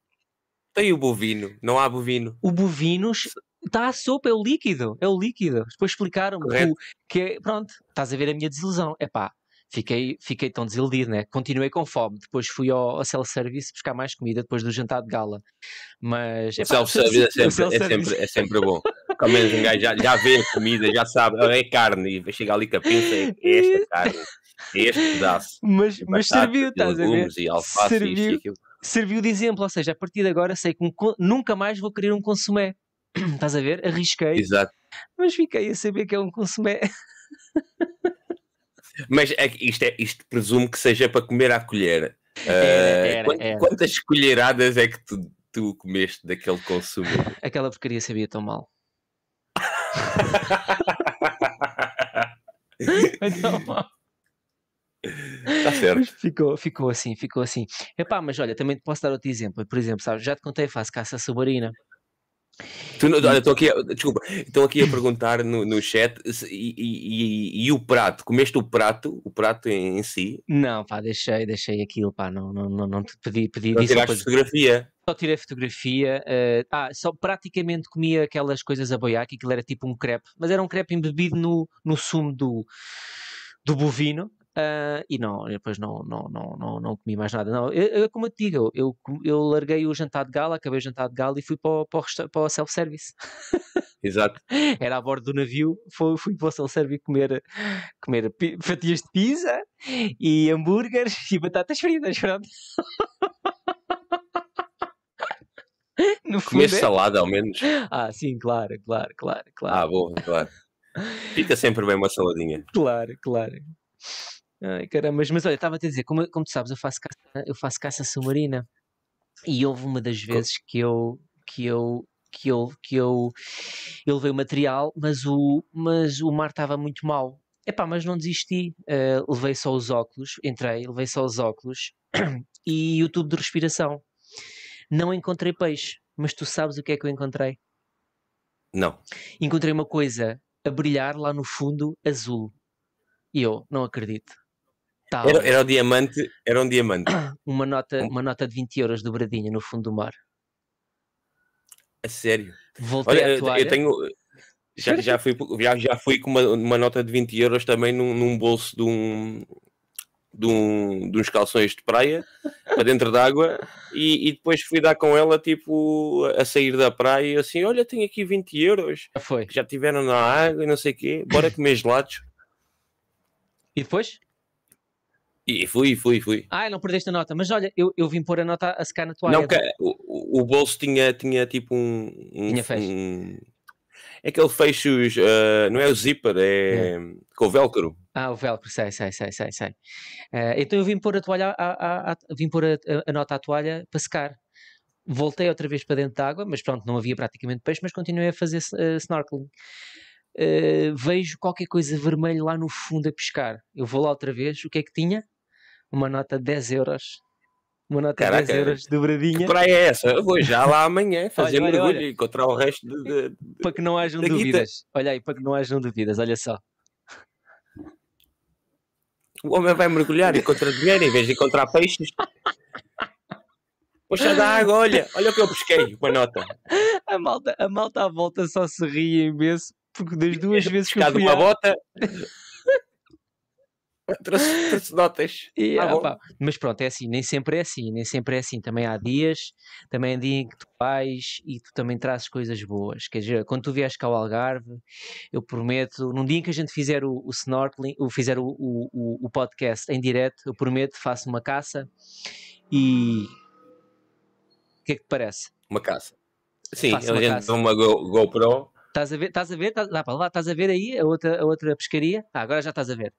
S2: Tem o bovino, não há bovino.
S1: O bovino está a sopa, é o líquido, é o líquido. Depois explicaram-me que, o- é, pronto, estás a ver a minha desilusão. Epá, fiquei, fiquei tão desiludido, né? Continuei com fome. Depois fui ao, ao self-service buscar mais comida depois do jantar de gala. Mas,
S2: O
S1: epá,
S2: self-service *laughs* é
S1: o
S2: sempre, é,
S1: self-service-
S2: sempre, é sempre bom. Ao menos um gajo já, já vê a comida, já sabe, "Ah, é carne, e chega ali com a pinça, é esta carne, é este pedaço.
S1: Mas, mas serviu, estás a ver?
S2: E alface isto e
S1: Serviu. de exemplo, ou seja, a partir de agora sei que um nunca mais vou querer um consumé. *clears throat* Estás a ver? Arrisquei,
S2: Exato.
S1: mas fiquei a saber que é um consumé. *laughs*
S2: Mas é isto, é, isto presumo que seja para comer à colher.
S1: Era,
S2: Ah,
S1: era,
S2: quant-
S1: era.
S2: Quantas colheradas é que tu, tu comeste daquele consumo? *laughs*
S1: Aquela porcaria sabia tão mal. *laughs* Então,
S2: Está certo. *laughs*
S1: Ficou, ficou assim, ficou assim. Epá, mas olha, também te posso dar outro exemplo. Por exemplo, sabes, já te contei, faço caça submarina.
S2: Tu não- olha, estou aqui, a, desculpa, estão aqui a perguntar no, no chat se- e, e- e- o prato? Comeste o prato, o prato em, em si?
S1: Não, pá, deixei, deixei aquilo, pá, não, não, não, não te pedi, pedi
S2: Não tiraste
S1: depois-
S2: fotografia?
S1: só tirei fotografia. eh, ah, só praticamente comia aquelas coisas a boiar, que aquilo era tipo um crepe, mas era um crepe embebido no, no sumo do, do bovino. Ah, e não, depois não, não, não, não, não comi mais nada. Não, eu, eu- como eu te digo, eu, eu larguei o jantar de gala, acabei o jantar de gala e fui para o, para o, self-service.
S2: Exato. *laughs*
S1: Era a bordo do navio, fui, fui para o self-service comer, comer fatias de pizza e hambúrgueres e batatas fritas. Pronto. *laughs* No
S2: Comeste
S1: é-
S2: salada ao menos?
S1: Ah, sim, claro, claro, claro, claro,
S2: Ah, bom, claro. Fica sempre bem uma saladinha.
S1: claro, claro. Ai, caramba, mas, mas olha, estava a te dizer, como, como tu sabes, eu faço caça, eu faço caça submarina e houve uma das vezes que eu que eu que eu que eu, eu levei o material, mas o mas o mar estava muito mau. Epá, mas não desisti, eh, levei só os óculos, entrei, levei só os óculos *clears throat* e o tubo de respiração. Não encontrei peixe, mas tu sabes o que é que eu encontrei?
S2: Não.
S1: Encontrei uma coisa a brilhar lá no fundo azul. E eu não acredito. Tal,
S2: Era, era o diamante, era um diamante. *coughs*
S1: uma, nota, uma nota de 20 euros dobradinha no fundo do mar.
S2: A sério.
S1: Voltei
S2: Olha,
S1: à toalha.
S2: eu tenho. Já, já, fui, já, já fui com uma, uma nota de 20 euros também num, num bolso de um. De, um, de uns calções de praia para dentro d'água e, e depois fui dar com ela tipo a sair da praia e assim, olha, tenho aqui 20 euros
S1: Já foi.
S2: já tiveram na água e não sei o quê, bora comer gelados
S1: E depois?
S2: E fui, fui, fui
S1: Ah, não perdeste a nota. Mas olha, eu, eu vim pôr a nota a secar na toalha.
S2: Não, que o, o bolso tinha, tinha tipo um. um
S1: Tinha fecho.
S2: um- é aquele fechos, ah, não é o zíper, é, com o velcro.
S1: Ah, o velcro, sei, sei, sei, sei, sei. Eh, então eu vim pôr a toalha, à- à- à- vim pôr a, a- a nota à toalha para secar. Voltei outra vez para dentro da água, mas pronto, não havia praticamente peixe, mas continuei a fazer eh, snorkeling. Eh, vejo qualquer coisa vermelha lá no fundo a pescar. Eu vou lá outra vez, o que é que tinha? Uma nota de 10 euros. Uma nota
S2: Caraca,
S1: de 10 euros
S2: Que
S1: dobradinha,
S2: praia é essa? Eu vou já lá amanhã *laughs* fazer
S1: Olha,
S2: mergulho
S1: olha.
S2: e encontrar o resto de. de-
S1: para que não hajam
S2: da guita.
S1: dúvidas. Olha aí, para que não hajam dúvidas, olha só.
S2: O homem vai mergulhar e encontra dinheiro em vez de encontrar peixes. Poxa da água, olha, olha o que eu pesquei, uma nota.
S1: A malta, a malta à volta só se ri imenso, porque das duas vezes que eu fui
S2: uma bota. *laughs* trouxe, trouxe notas.
S1: E,
S2: Ah,
S1: Mas pronto, é assim, nem sempre é assim, nem sempre é assim. Também há dias, também há dia em que tu vais e tu também trazes coisas boas. Quer dizer, quando tu vies cá ao Algarve, eu prometo, num dia em que a gente fizer o, o snorkeling, ou fizer o, o, o- podcast em direto, eu prometo, faço uma caça e. O que é que te parece?
S2: Uma caça. Sim,
S1: Faça
S2: a
S1: uma caça.
S2: uma Go- GoPro.
S1: Estás a ver? Estás a ver? Estás, dá para lá, estás a ver aí a outra, a outra pescaria? Ah, agora já estás a ver.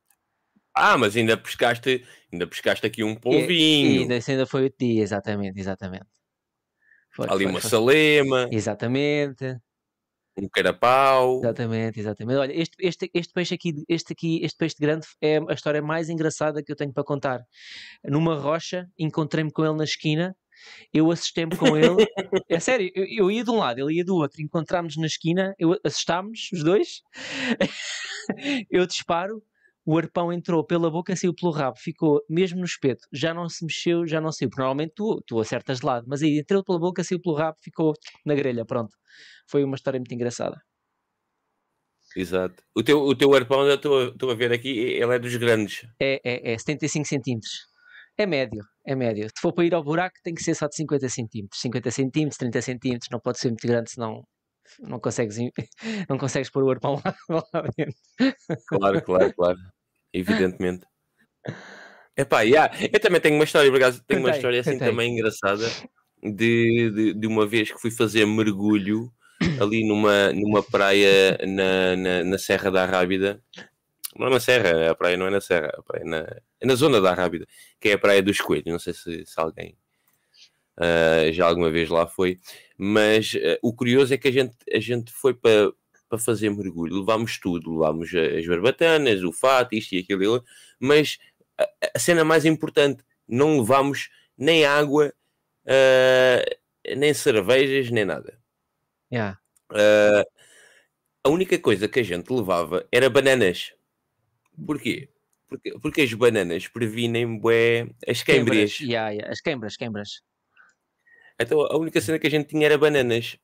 S2: Ah, mas ainda pescaste, ainda pescaste aqui um
S1: E
S2: polvinho,
S1: ainda, esse ainda foi o dia, exatamente, exatamente. Foi,
S2: ali
S1: foi,
S2: uma
S1: foi.
S2: salema,
S1: Exatamente.
S2: um carapau.
S1: Exatamente, exatamente. Olha, este, este, este peixe aqui, este aqui, este peixe de grande é a história mais engraçada que eu tenho para contar. Numa rocha, encontrei-me com ele na esquina, eu assustei-me com ele. *laughs* é sério, eu, eu ia de um lado, ele ia do outro, encontrámos na esquina, eu assustámos os dois. *laughs* eu disparo, o arpão entrou pela boca, saiu pelo rabo, ficou mesmo no espeto, já não se mexeu, já não saiu. Porque normalmente tu, tu acertas de lado, mas aí entrou pela boca, saiu pelo rabo, ficou na grelha, pronto. Foi uma história muito engraçada.
S2: Exato. O teu, o teu arpão, eu estou a- ver aqui, ele é dos grandes.
S1: É, é, é 75 centímetros. É médio, é médio. Se for para ir ao buraco, tem que ser só de 50 centímetros. 50 centímetros, 30 centímetros, não pode ser muito grande, senão não consegues, *laughs* não consegues pôr o arpão lá, *laughs* lá dentro.
S2: Claro, claro, claro. Evidentemente. Epá, yeah. eu também tenho uma história, acaso, tenho uma história assim também engraçada de, de, de uma vez que fui fazer mergulho ali numa, numa praia na, na, na Serra da Rábida. Não é na Serra, a praia não é na Serra, a praia é na, é na zona da Rábida, que é a Praia dos Coelhos. Não sei se, se alguém ah, já alguma vez lá foi, mas ah, o curioso é que a gente, a gente foi para para fazer mergulho, levámos tudo, levámos as barbatanas, o fato, isto e aquilo, e aquilo, mas a, a cena mais importante, não levámos nem água, ah, nem cervejas, nem nada.
S1: Yeah.
S2: Ah, a única coisa que a gente levava era bananas. Porquê? Porque, porque as bananas previnem bué, as queimbras.
S1: Yeah, yeah. As queimbras, queimbras.
S2: Então a única cena que a gente tinha era bananas.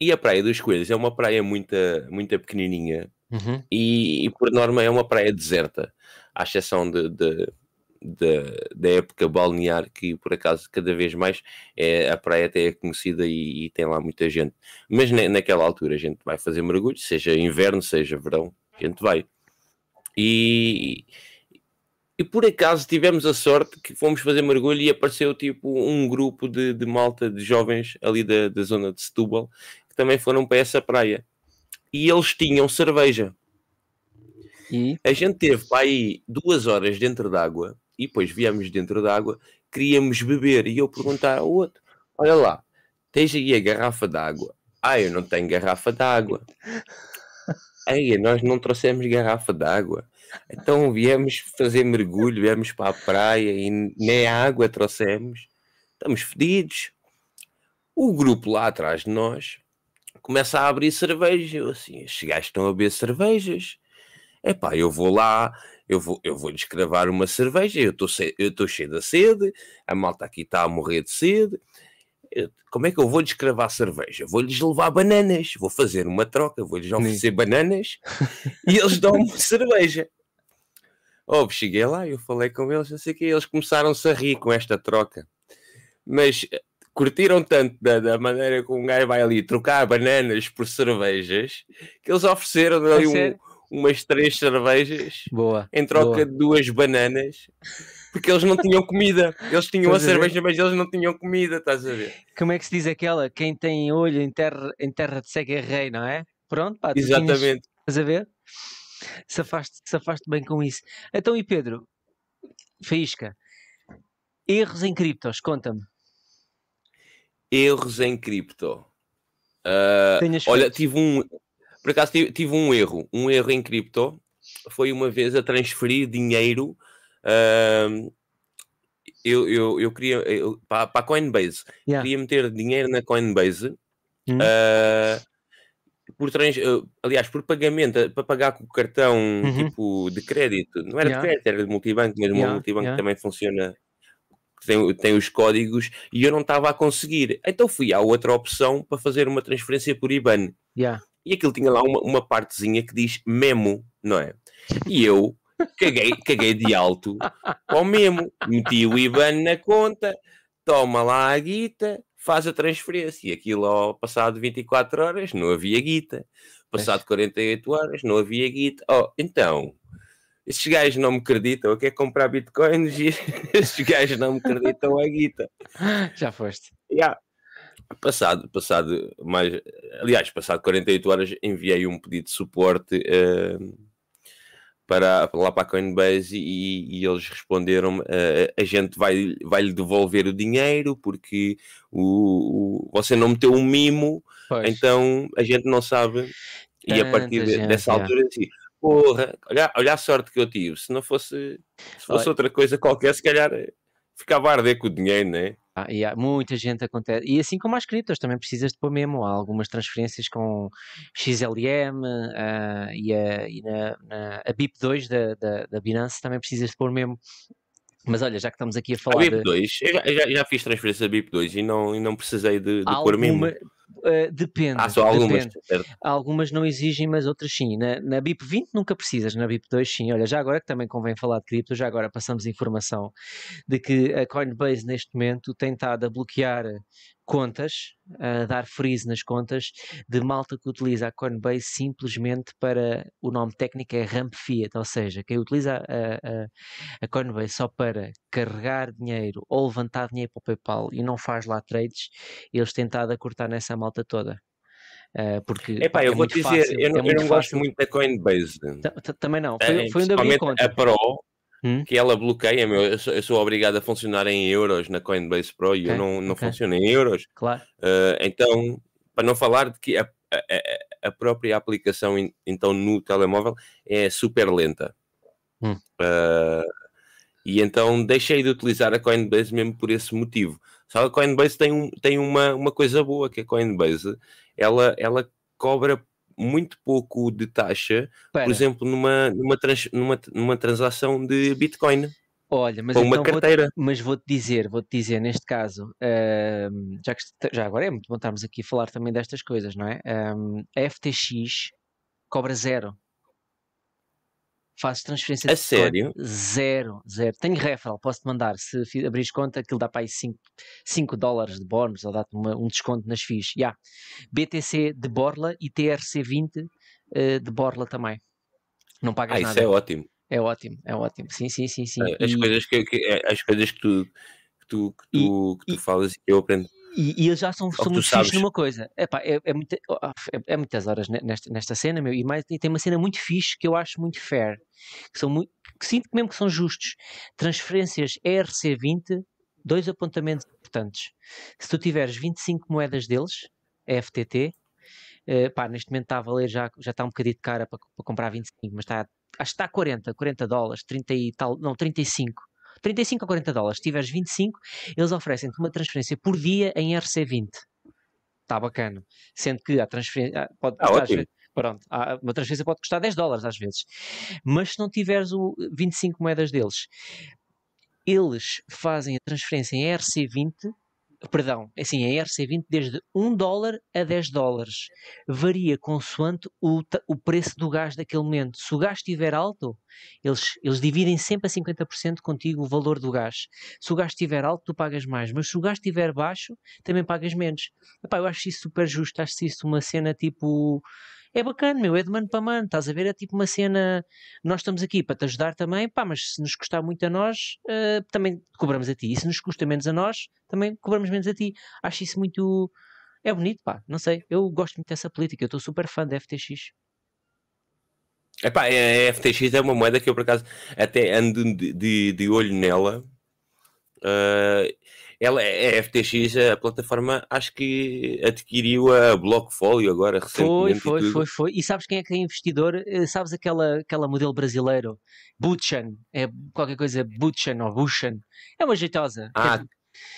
S2: E a Praia dos Coelhos é uma praia muito, muito pequenininha
S1: Uhum.
S2: e, e, por norma é uma praia deserta, à exceção de, de- de- da época balnear, que por acaso cada vez mais é, a praia até é conhecida e, e tem lá muita gente. Mas na- naquela altura a gente vai fazer mergulho, seja inverno, seja verão, a gente vai. E, e por acaso tivemos a sorte que fomos fazer mergulho e apareceu tipo um grupo de, de malta de jovens ali da, da zona de Setúbal que também foram para essa praia. E eles tinham cerveja.
S1: E
S2: A gente teve para aí duas horas dentro d'água e depois viemos dentro d'água, queríamos beber e eu perguntar ao outro: Olha lá, tens aí a garrafa d'água? Ah, eu não tenho garrafa d'água. Aí, *laughs* nós não trouxemos garrafa d'água. Então viemos fazer mergulho, viemos para a praia e nem água trouxemos. Estamos fedidos. O grupo lá atrás de nós começa a abrir cerveja. Eu assim, estes gajos estão a beber cervejas. Epá, eu vou lá, eu vou, eu vou lhes cravar uma cerveja, eu estou cheio de sede, a malta aqui está a morrer de sede. Eu, como é que eu vou lhes cravar cerveja? Vou-lhes levar bananas, vou fazer uma troca, vou-lhes oferecer bananas e eles dão-me *laughs* cerveja. Oh, cheguei lá, eu falei com eles, não sei o que, eles começaram-se a rir com esta troca. Mas eh, curtiram tanto da, da, maneira que um gajo vai ali trocar bananas por cervejas que eles ofereceram ali um, umas três cervejas
S1: boa,
S2: em troca
S1: boa.
S2: de duas bananas porque eles não tinham comida. Eles tinham a cerveja, mas eles não tinham comida, estás a ver?
S1: Como é que se diz aquela? Quem tem olho em terra, em terra de seca é rei, não é? Pronto, pá,
S2: Exatamente. Tinhas,
S1: estás a ver? Safaste, safaste bem com isso. Então, e Pedro? Faísca. Erros em criptos, conta-me.
S2: Erros em cripto. Uh, olha, tive um. Por acaso tive, tive, um erro. Um erro em cripto foi uma vez a transferir dinheiro. Uh, eu, eu, eu queria. Eu, para, para a Coinbase. Yeah. Queria meter dinheiro na Coinbase. Hum. Uh, por trans, aliás, por pagamento, para pagar com o cartão uhum. tipo de crédito, não era yeah. de crédito, era de multibanco, mesmo yeah. o multibanco yeah. também funciona, tem, tem os códigos e eu não estava a conseguir. Então fui à outra opção para fazer uma transferência por IBAN. E aquilo tinha lá uma, uma partezinha que diz memo, não é? E eu caguei, caguei de alto ao memo, meti o IBAN na conta, toma lá a guita, faz a transferência. E aquilo ao passado 24 horas não havia guita. Passado 48 horas não havia guita. Oh, então, estes gajos não me acreditam. Eu quero comprar bitcoins e *laughs* estes gajos não me acreditam a guita. *laughs*
S1: Já foste.
S2: Yeah. Passado, passado mais, aliás, passado 48 horas enviei um pedido de suporte uh, para, lá para a Coinbase e, e eles responderam uh, a gente vai, vai lhe devolver o dinheiro porque o, o você não meteu um mimo, pois. então a gente não sabe. E a partir gente, dessa altura, é. assim, porra, olha, olha a sorte que eu tive. Se não fosse, se fosse outra coisa qualquer, se calhar ficava a arder com o dinheiro, não é?
S1: Ah, e há muita gente acontece. E assim como as criptos, também precisas de pôr mesmo. Há algumas transferências com XLM uh, ah, e, a, e na, na, a BIP2 da, da, da Binance também precisas de pôr mesmo. Mas olha, já que estamos aqui a falar.
S2: A BIP2, de... eu já, já, já, fiz transferência da BIP2 e não, e não precisei de, de pôr mesmo.
S1: Uh, depende.
S2: Ah, só algumas.
S1: Depende. Algumas não exigem, mas outras sim. Na, na BIP 20 nunca precisas, na BIP 2 sim. Olha, já agora que também convém falar de cripto, já agora passamos informação de que a Coinbase neste momento tem estado a bloquear contas, a dar freeze nas contas de malta que utiliza a Coinbase simplesmente para o nome técnico é Ramp Fiat, ou seja, quem utiliza a, a, a Coinbase só para carregar dinheiro ou levantar dinheiro para o PayPal e não faz lá trades, eles têm estado a cortar nessa malta toda. Uh, porque
S2: Epá, eu é vou dizer, fácil, eu não, é eu não gosto muito da Coinbase.
S1: Também não, foi, foi onde abri conta.
S2: A Pro, hum? que ela bloqueia, meu, eu sou, eu sou, obrigado a funcionar em euros na Coinbase Pro e okay. eu não, não okay. funciono em euros.
S1: Claro.
S2: Uh, então, para não falar de que a, a, a, própria aplicação então no telemóvel é super lenta. Hum. Uh, e então deixei de utilizar a Coinbase mesmo por esse motivo. Só a Coinbase tem, um, tem uma, uma coisa boa, que a Coinbase, ela, ela cobra muito pouco de taxa, Pera. por exemplo, numa, numa, trans, numa, numa transação de Bitcoin.
S1: Olha, mas,
S2: uma
S1: então
S2: carteira.
S1: Vou mas vou-te dizer, vou-te dizer, neste caso, uh, já, que, já agora é muito bom estarmos aqui a falar também destas coisas, não é? Um, a FTX cobra zero Fazes transferência
S2: a
S1: de
S2: sério?
S1: Zero, zero. Tenho referral, posso-te mandar. Se abris conta, aquilo dá para aí 5 dólares de bónus ou dá-te um desconto nas FIIs. Yeah. BTC de Borla e TRC20 uh, eh, de Borla também. Não pagas
S2: ah,
S1: nada.
S2: Isso é ótimo.
S1: É ótimo, é ótimo. Sim, sim, sim, sim.
S2: As, e... coisas, que, que, é, as coisas que tu, que tu, que tu, e, que tu e, falas eu aprendo.
S1: E, e eles já são, são muito fixos numa coisa. Epá, é, é, muita, é, é, muitas horas nesta, nesta cena, meu, e, mais, e tem uma cena muito fixe que eu acho muito fair, que são muito, que sinto mesmo que são justos. Transferências ERC20, dois apontamentos importantes. Se tu tiveres 25 moedas deles, FTT, uh, pá, neste momento está a valer já, já está um bocadinho de cara para, para comprar 25, mas está, acho que está a 40, 40 dólares, 30 e tal, não, 35. 35 a 40 dólares. Se tiveres 25, eles oferecem-te uma transferência por dia em RC20. está bacana. Sendo que a transferência ah, pode
S2: Ah,
S1: vezes- pronto, há- uma transferência pode custar 10 dólares às vezes. Mas se não tiveres o 25 moedas deles, eles fazem a transferência em ERC20, perdão, assim, em ERC20 desde 1 dólar a 10 dólares. Varia consoante o, o preço do gás daquele momento. Se o gás estiver alto, eles, eles dividem sempre a 50% contigo o valor do gás. Se o gás estiver alto, tu pagas mais, mas se o gás estiver baixo, também pagas menos. Epá, eu acho isso super justo, acho isso uma cena tipo. É bacana, meu, é de mano para mano, estás a ver? É tipo uma cena. Nós estamos aqui para te ajudar também, pá, mas se nos custar muito a nós, eh, também cobramos a ti. E se nos custa menos a nós, também cobramos menos a ti. Acho isso muito. É bonito, pá, não sei. Eu gosto muito dessa política, eu estou super fã da FTX.
S2: Epá, a FTX é uma moeda que eu por acaso até ando de, de, de olho nela. Ah, ela é a FTX, a plataforma, acho que adquiriu a Blockfolio agora
S1: Foi,
S2: recentemente.
S1: foi,
S2: tudo.
S1: foi, foi. E sabes quem é que é investidor? Eh, Sabes aquela, aquela modelo brasileiro? Butchan. É qualquer coisa Butchan ou Bushan. É uma jeitosa.
S2: Ah,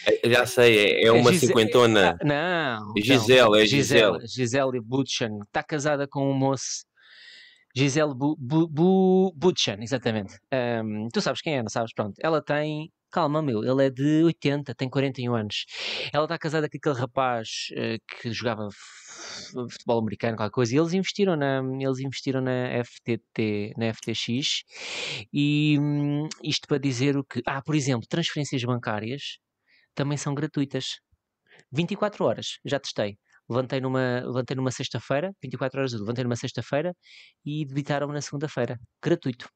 S2: É, Já sei, é, é uma
S1: Gise-
S2: cinquentona.
S1: Ah, Não.
S2: Gisele,
S1: não.
S2: é
S1: Gisele. Gisele Butchan. Está casada com um moço. Gisele Bu, Bu, Bu, Butchan, exatamente. Ahm, tu sabes quem é, não sabes? Pronto. Ela tem. Calma, meu. Ele é de 80, tem 41 anos. Ela está casada com aquele rapaz eh, que jogava futebol americano, qualquer coisa. E eles investiram na, eles investiram na FTT, na FTX. E hum, isto para dizer o que. Ah, por exemplo, transferências bancárias também são gratuitas. 24 horas, já testei. Levantei numa, levantei numa sexta-feira, 24 horas, levantei numa sexta-feira e debitaram-me na segunda-feira. Gratuito.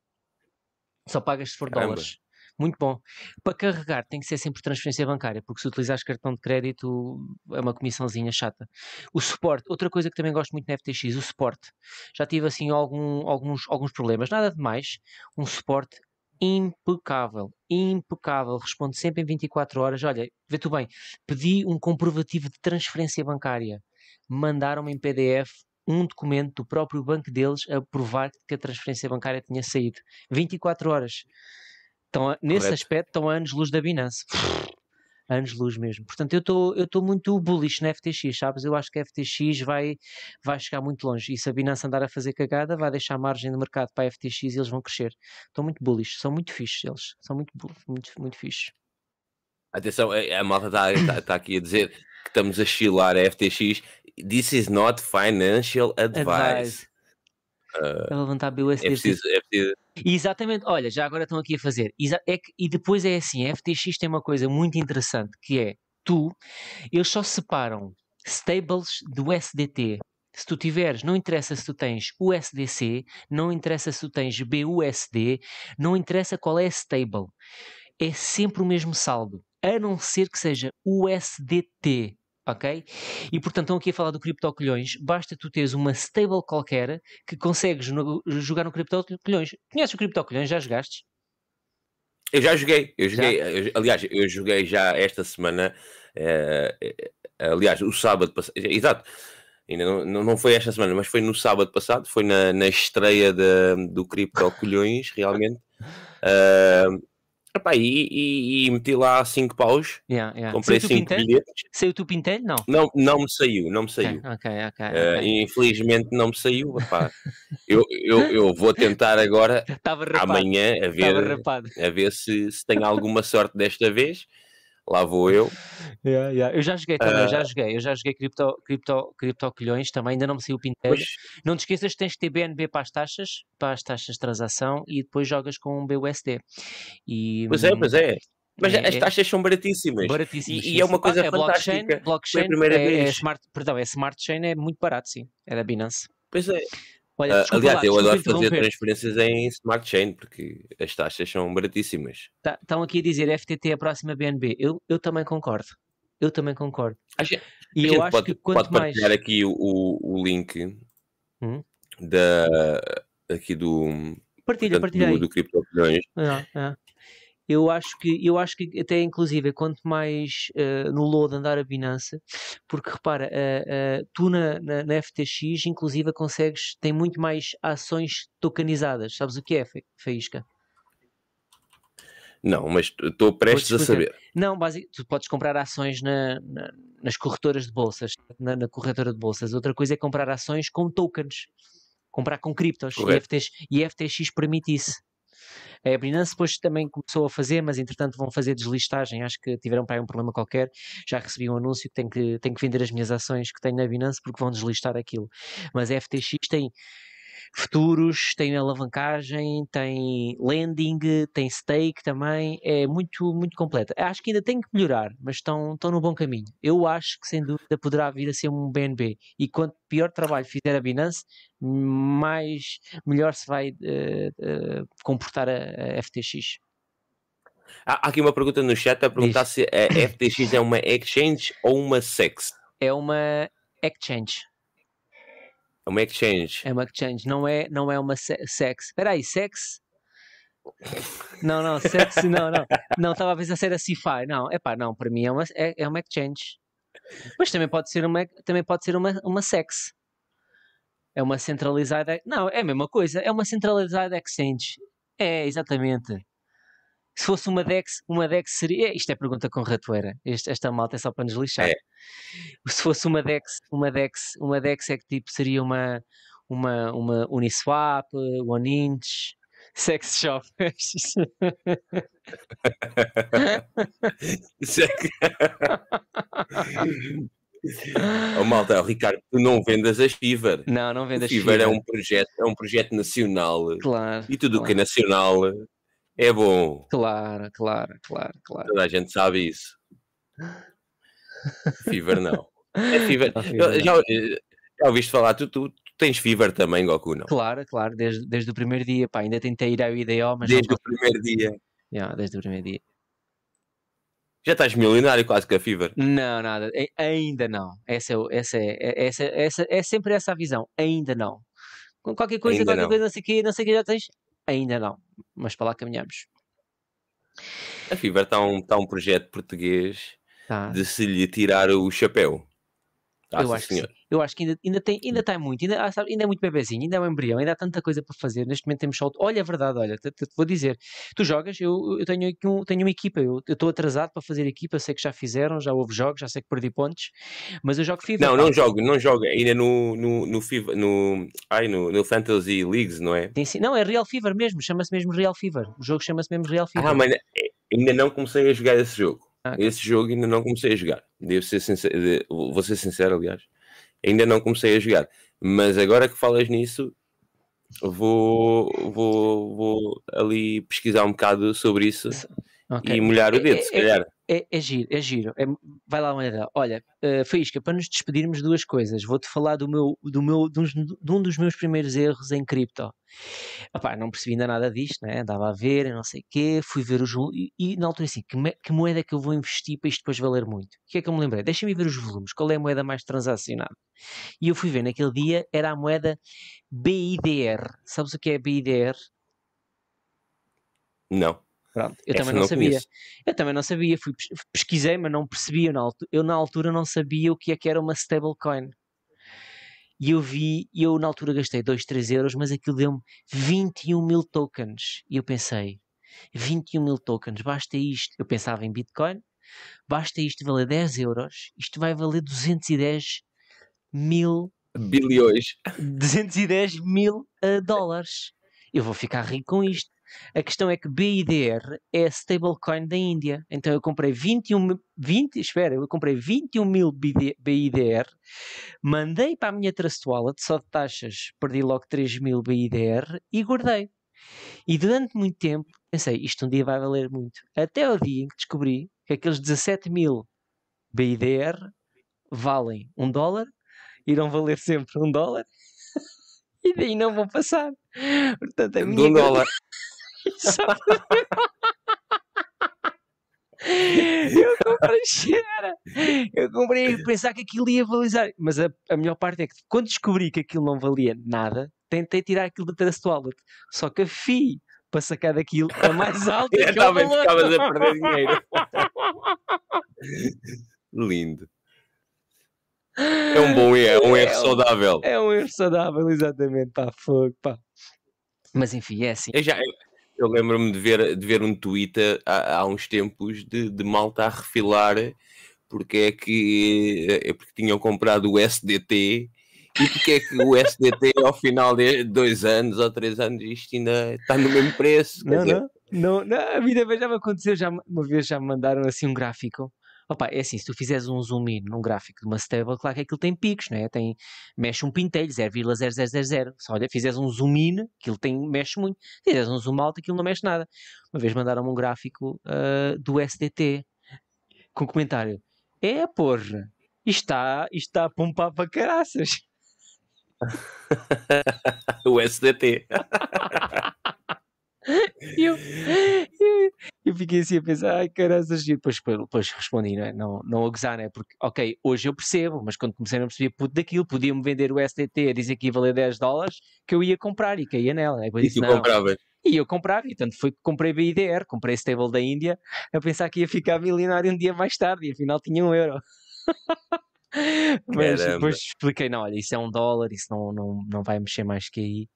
S1: Só pagas se for
S2: Caramba.
S1: dólares. Muito bom. Para carregar tem que ser sempre transferência bancária, porque se utilizares cartão de crédito é uma comissãozinha chata. O suporte, outra coisa que também gosto muito na FTX, o suporte. Já tive assim algum- alguns, alguns problemas, nada de mais. Um suporte impecável, impecável. Responde sempre em 24 horas. Olha, vê tu bem, pedi um comprovativo de transferência bancária. Mandaram-me em PDF um documento do próprio banco deles a provar que a transferência bancária tinha saído. 24 horas. A- nesse
S2: Correto.
S1: aspecto, estão a anos-luz da Binance. *laughs* Anos-luz mesmo. Portanto, eu estou muito bullish na FTX, sabes? Eu acho que a FTX vai, vai chegar muito longe. E se a Binance andar a fazer cagada, vai deixar margem de mercado para a FTX e eles vão crescer. Estou muito bullish. São muito fixes eles. São muito, muito, muito fixes.
S2: Atenção, a, a malta está aqui a dizer que estamos a chilar a FTX. This is not financial advice.
S1: Advise. Para levantar BUSD.
S2: É preciso, é preciso.
S1: Exatamente, olha, já agora estão aqui a fazer. É que- e depois é assim: a FTX tem uma coisa muito interessante que é tu, eles só separam stables do USDT. Se tu tiveres, não interessa se tu tens USDC, não interessa se tu tens BUSD, não interessa qual é a stable. É sempre o mesmo saldo, a não ser que seja USDT. Ok? E portanto estão aqui a falar do criptocolhões. Basta tu teres uma stable qualquer que consegues no- jogar no criptocolhões. Conheces o criptocolhões? Já jogaste?
S2: Eu já joguei, eu joguei, eu- aliás, eu joguei já esta semana, eh, eh, aliás, o sábado passado, exato, ainda não, não, foi esta semana, mas foi no sábado passado, foi na, na estreia da- do Cripto Colhões, realmente. Ah, *laughs* epá, e, e- e meti lá 5 paus,
S1: Yeah, yeah.
S2: comprei
S1: Saiu-te o
S2: 5
S1: pintelho?
S2: bilhetes,
S1: Saiu-te o pintelho? Não.
S2: não, não me saiu, não me saiu.
S1: Ok, ok, ok.
S2: Ah,
S1: ok.
S2: Infelizmente não me saiu, *laughs* eu, eu, eu vou tentar agora, amanhã, a ver, a ver se, se tenho alguma sorte desta vez. Lá vou eu.
S1: Yeah, yeah. Eu já joguei também, eu
S2: Ah.
S1: já joguei. Eu já joguei cripto, cripto, também, ainda não me saiu o pintelho.
S2: Mas,
S1: Não te esqueças que tens BNB para as taxas, para as taxas de transação e depois jogas com um BUSD. E,
S2: pois é, pois é. Mas
S1: É-
S2: as
S1: é-
S2: taxas são baratíssimas.
S1: Baratíssimo.
S2: E- e é uma coisa
S1: blockchain,
S2: fantástica.
S1: blockchain
S2: primeira
S1: é, é smart, perdão, é smart chain é muito barato, sim. É da Binance.
S2: Pois é.
S1: Olha, desculpa
S2: aliás,
S1: lá,
S2: eu adoro fazer transferências em Smart Chain porque as taxas são baratíssimas.
S1: Tá- Estão aqui a dizer FTT é a próxima BNB. Eu, eu também concordo. Eu também concordo.
S2: A gente,
S1: E eu acho
S2: pode,
S1: que
S2: pode
S1: quanto mais.
S2: partilhar aqui o, o, o link
S1: Hum?
S2: da, aqui do,
S1: Partilha,
S2: portanto,
S1: partilha
S2: do, do Crypto Colhões.
S1: Ah, ah. Eu acho que eu acho que até inclusive quanto mais eh, no load andar a Binance, porque repara, eh, eh, tu na, na, na FTX inclusive consegues, tem muito mais ações tokenizadas. Sabes o que é, Faísca?
S2: Não, mas estou prestes a saber.
S1: Não, basic, tu podes comprar ações na, na, nas corretoras de bolsas, na, na, corretora de bolsas. Outra coisa é comprar ações com tokens, comprar com criptos. E FTX, e FTX permite isso. A Binance depois também começou a fazer, mas entretanto vão fazer deslistagem. Acho que tiveram para aí um problema qualquer. Já recebi um anúncio que tenho que, tenho que vender as minhas ações que tenho na Binance porque vão deslistar aquilo. Mas a FTX tem futuros, tem alavancagem, tem lending, tem stake também, é muito, muito completa. Acho que ainda tem que melhorar, mas estão, estão no bom caminho. Eu acho que sem dúvida poderá vir a ser um BNB e quanto pior trabalho fizer a Binance, mais melhor se vai uh, uh, comportar a, a FTX.
S2: Há aqui uma pergunta no chat a perguntar Diz. se a FTX é uma exchange ou uma sex.
S1: É uma exchange.
S2: É uma exchange.
S1: É uma exchange, não é, não é uma se sex. Espera aí, sex? Não, não, sex, não, não. Não, estava a pensar se era. Não, é pá, não, para mim é uma, é, é uma exchange. Mas também pode ser uma, também pode ser uma, uma sex. É uma centralizada. Não, é a mesma coisa. É uma centralizada exchange. É, exatamente. Se fosse uma DEX, uma DEX seria. Isto é pergunta com ratoeira. Este, esta malta é só para nos lixar. É. Se fosse uma DEX, uma DEX, uma DEX é que tipo seria uma, uma, uma Uniswap, One Inch, Sex Shop. *laughs*
S2: É *laughs* oh, malta, oh, Ricardo, tu não vendas a Fiverr.
S1: Não, não vendas
S2: a Fiverr. é um projeto, é um projeto nacional.
S1: Claro.
S2: E tudo
S1: o
S2: que é nacional é bom.
S1: Claro, claro, claro, claro.
S2: Toda a gente sabe isso. Fever não. É Fever. *laughs* já, já ouviste falar, tu, tu, tu, tens Fever também, Goku, não?
S1: Claro, claro, desde, desde o primeiro dia, pá, ainda tentei ir ao IDO, mas.
S2: Desde não... o primeiro dia.
S1: Yeah, desde o primeiro dia.
S2: Já estás milionário quase com a Fever?
S1: Não, nada, ainda não. Essa é, essa é, é, essa, essa, é sempre essa a visão, ainda não. Qualquer coisa, ainda qualquer não. coisa, não sei o que, não sei o que já tens, Ainda não, mas para lá caminhamos.
S2: A Fiber está um, tá um projeto português tá. de se lhe tirar o chapéu.
S1: Ah, eu, acho senhor. Eu acho que ainda, ainda, tem, ainda está muito, ainda, ah, sabe, ainda é muito bebezinho, ainda é um embrião, ainda há tanta coisa para fazer. Neste momento temos só. Olha, é verdade, olha, te, te, vou dizer. Tu jogas, eu, eu tenho, um, tenho uma equipa, eu estou atrasado para fazer equipa, sei que já fizeram, já houve jogos, já sei que perdi pontos, mas eu jogo FIFA.
S2: Não, não jogo, não jogo, ainda no, no, no FIFA, no, ai, no, no Fantasy Leagues, não é?
S1: Tem, não, é Real Fever mesmo, chama-se mesmo Real Fever. O jogo chama-se mesmo Real Fever.
S2: Ah, mas é, ainda não comecei a jogar esse jogo. Ah, esse jogo ainda não comecei a jogar. Devo ser sincero, vou ser sincero, aliás ainda não comecei a jogar. Mas agora que falas nisso, vou, vou, vou ali pesquisar um bocado sobre isso okay. e molhar o dedo, é, se calhar.
S1: É, é giro, é giro. É, vai lá, Manuel. Olha, uh, Faísca, para nos despedirmos, duas coisas. Vou-te falar do meu, do meu, de, um, dos meus primeiros erros em cripto. Epá, não percebi ainda nada disto, né? andava a ver, não sei o quê, fui ver os e, e na altura assim, que, me, que, moeda é que eu vou investir para isto depois valer muito? O que é que eu me lembrei? Deixa-me ver os volumes, qual é a moeda mais transacionada? E eu fui ver naquele dia, era a moeda BIDR. Sabes o que é BIDR?
S2: Não.
S1: Pronto, eu Essa também não, não sabia. Conheço. Eu também não sabia, fui pesquisei, mas não percebia na altura. Eu na altura não sabia o que é que era uma stablecoin. E eu vi, e eu na altura gastei 2, 3 euros, mas aquilo deu-me 21 mil tokens. E eu pensei, 21 mil tokens, basta isto. Eu pensava em Bitcoin, basta isto valer 10 euros, isto vai valer 210 mil
S2: bilhões,
S1: 210 mil uh, dólares. Eu vou ficar rico com isto. A questão é que BIDR é a stablecoin da Índia. Então eu comprei 21, 20, espera, eu comprei 21 mil BIDR, mandei para a minha Trust Wallet, só de taxas, perdi logo 3 mil BIDR e guardei. E durante muito tempo pensei, isto um dia vai valer muito. Até o dia em que descobri que aqueles 17 mil BIDR valem um dólar, irão valer sempre um dólar *laughs* e daí não vão passar. Portanto, a minha.
S2: Um dólar. *laughs* *laughs*
S1: eu comprei cheira. Eu comprei a pensar que aquilo ia valorizar. Mas a, a melhor parte é que quando descobri que aquilo não valia nada, tentei tirar aquilo da Trust Wallet. Só que a FI para sacar daquilo é mais alta *laughs* que
S2: Estavas a perder dinheiro. Lindo. É um bom erro, é um erro é saudável.
S1: É um erro saudável, exatamente. Pá, fogo, pá. Mas enfim, é assim.
S2: Eu já, eu lembro-me de ver, de ver um tweet há, há uns tempos de, de malta a refilar porque é que é porque tinham comprado o SDT e porque é que o *laughs* SDT ao final de dois anos ou três anos isto ainda está no mesmo preço.
S1: Não, não, não, não, a vida já me aconteceu, já, uma vez já me mandaram assim um gráfico. Opa, é assim, se tu fizeres um zoom in num gráfico de uma stable, claro que aquilo tem picos, não é? Tem, mexe um pintelho, 0,0000. Se olha, fizeres um zoom in, aquilo tem, mexe muito. Se fizeres um zoom out, aquilo não mexe nada. Uma vez mandaram-me um gráfico uh, do SDT com comentário: É, porra, isto está, isto está a pompar para caraças. *laughs*
S2: o SDT. *laughs* *laughs*
S1: eu, eu, eu, fiquei assim a pensar, ai caralho, e depois, depois respondi, não, é? não, não a gozar, né? Porque, ok, hoje eu percebo, mas quando comecei a perceber puto daquilo, podia-me vender o SDT a dizer que ia valer 10 dólares, que eu ia comprar e caía nela. Né?
S2: E disse, tu compravas?
S1: E eu comprava, e tanto foi que comprei BIDR, comprei stable da Índia, a pensar que ia ficar milionário um dia mais tarde, e afinal tinha um euro. *laughs* Mas Caramba. depois expliquei: não, olha, isso é um dólar, isso não, não, não vai mexer mais que aí.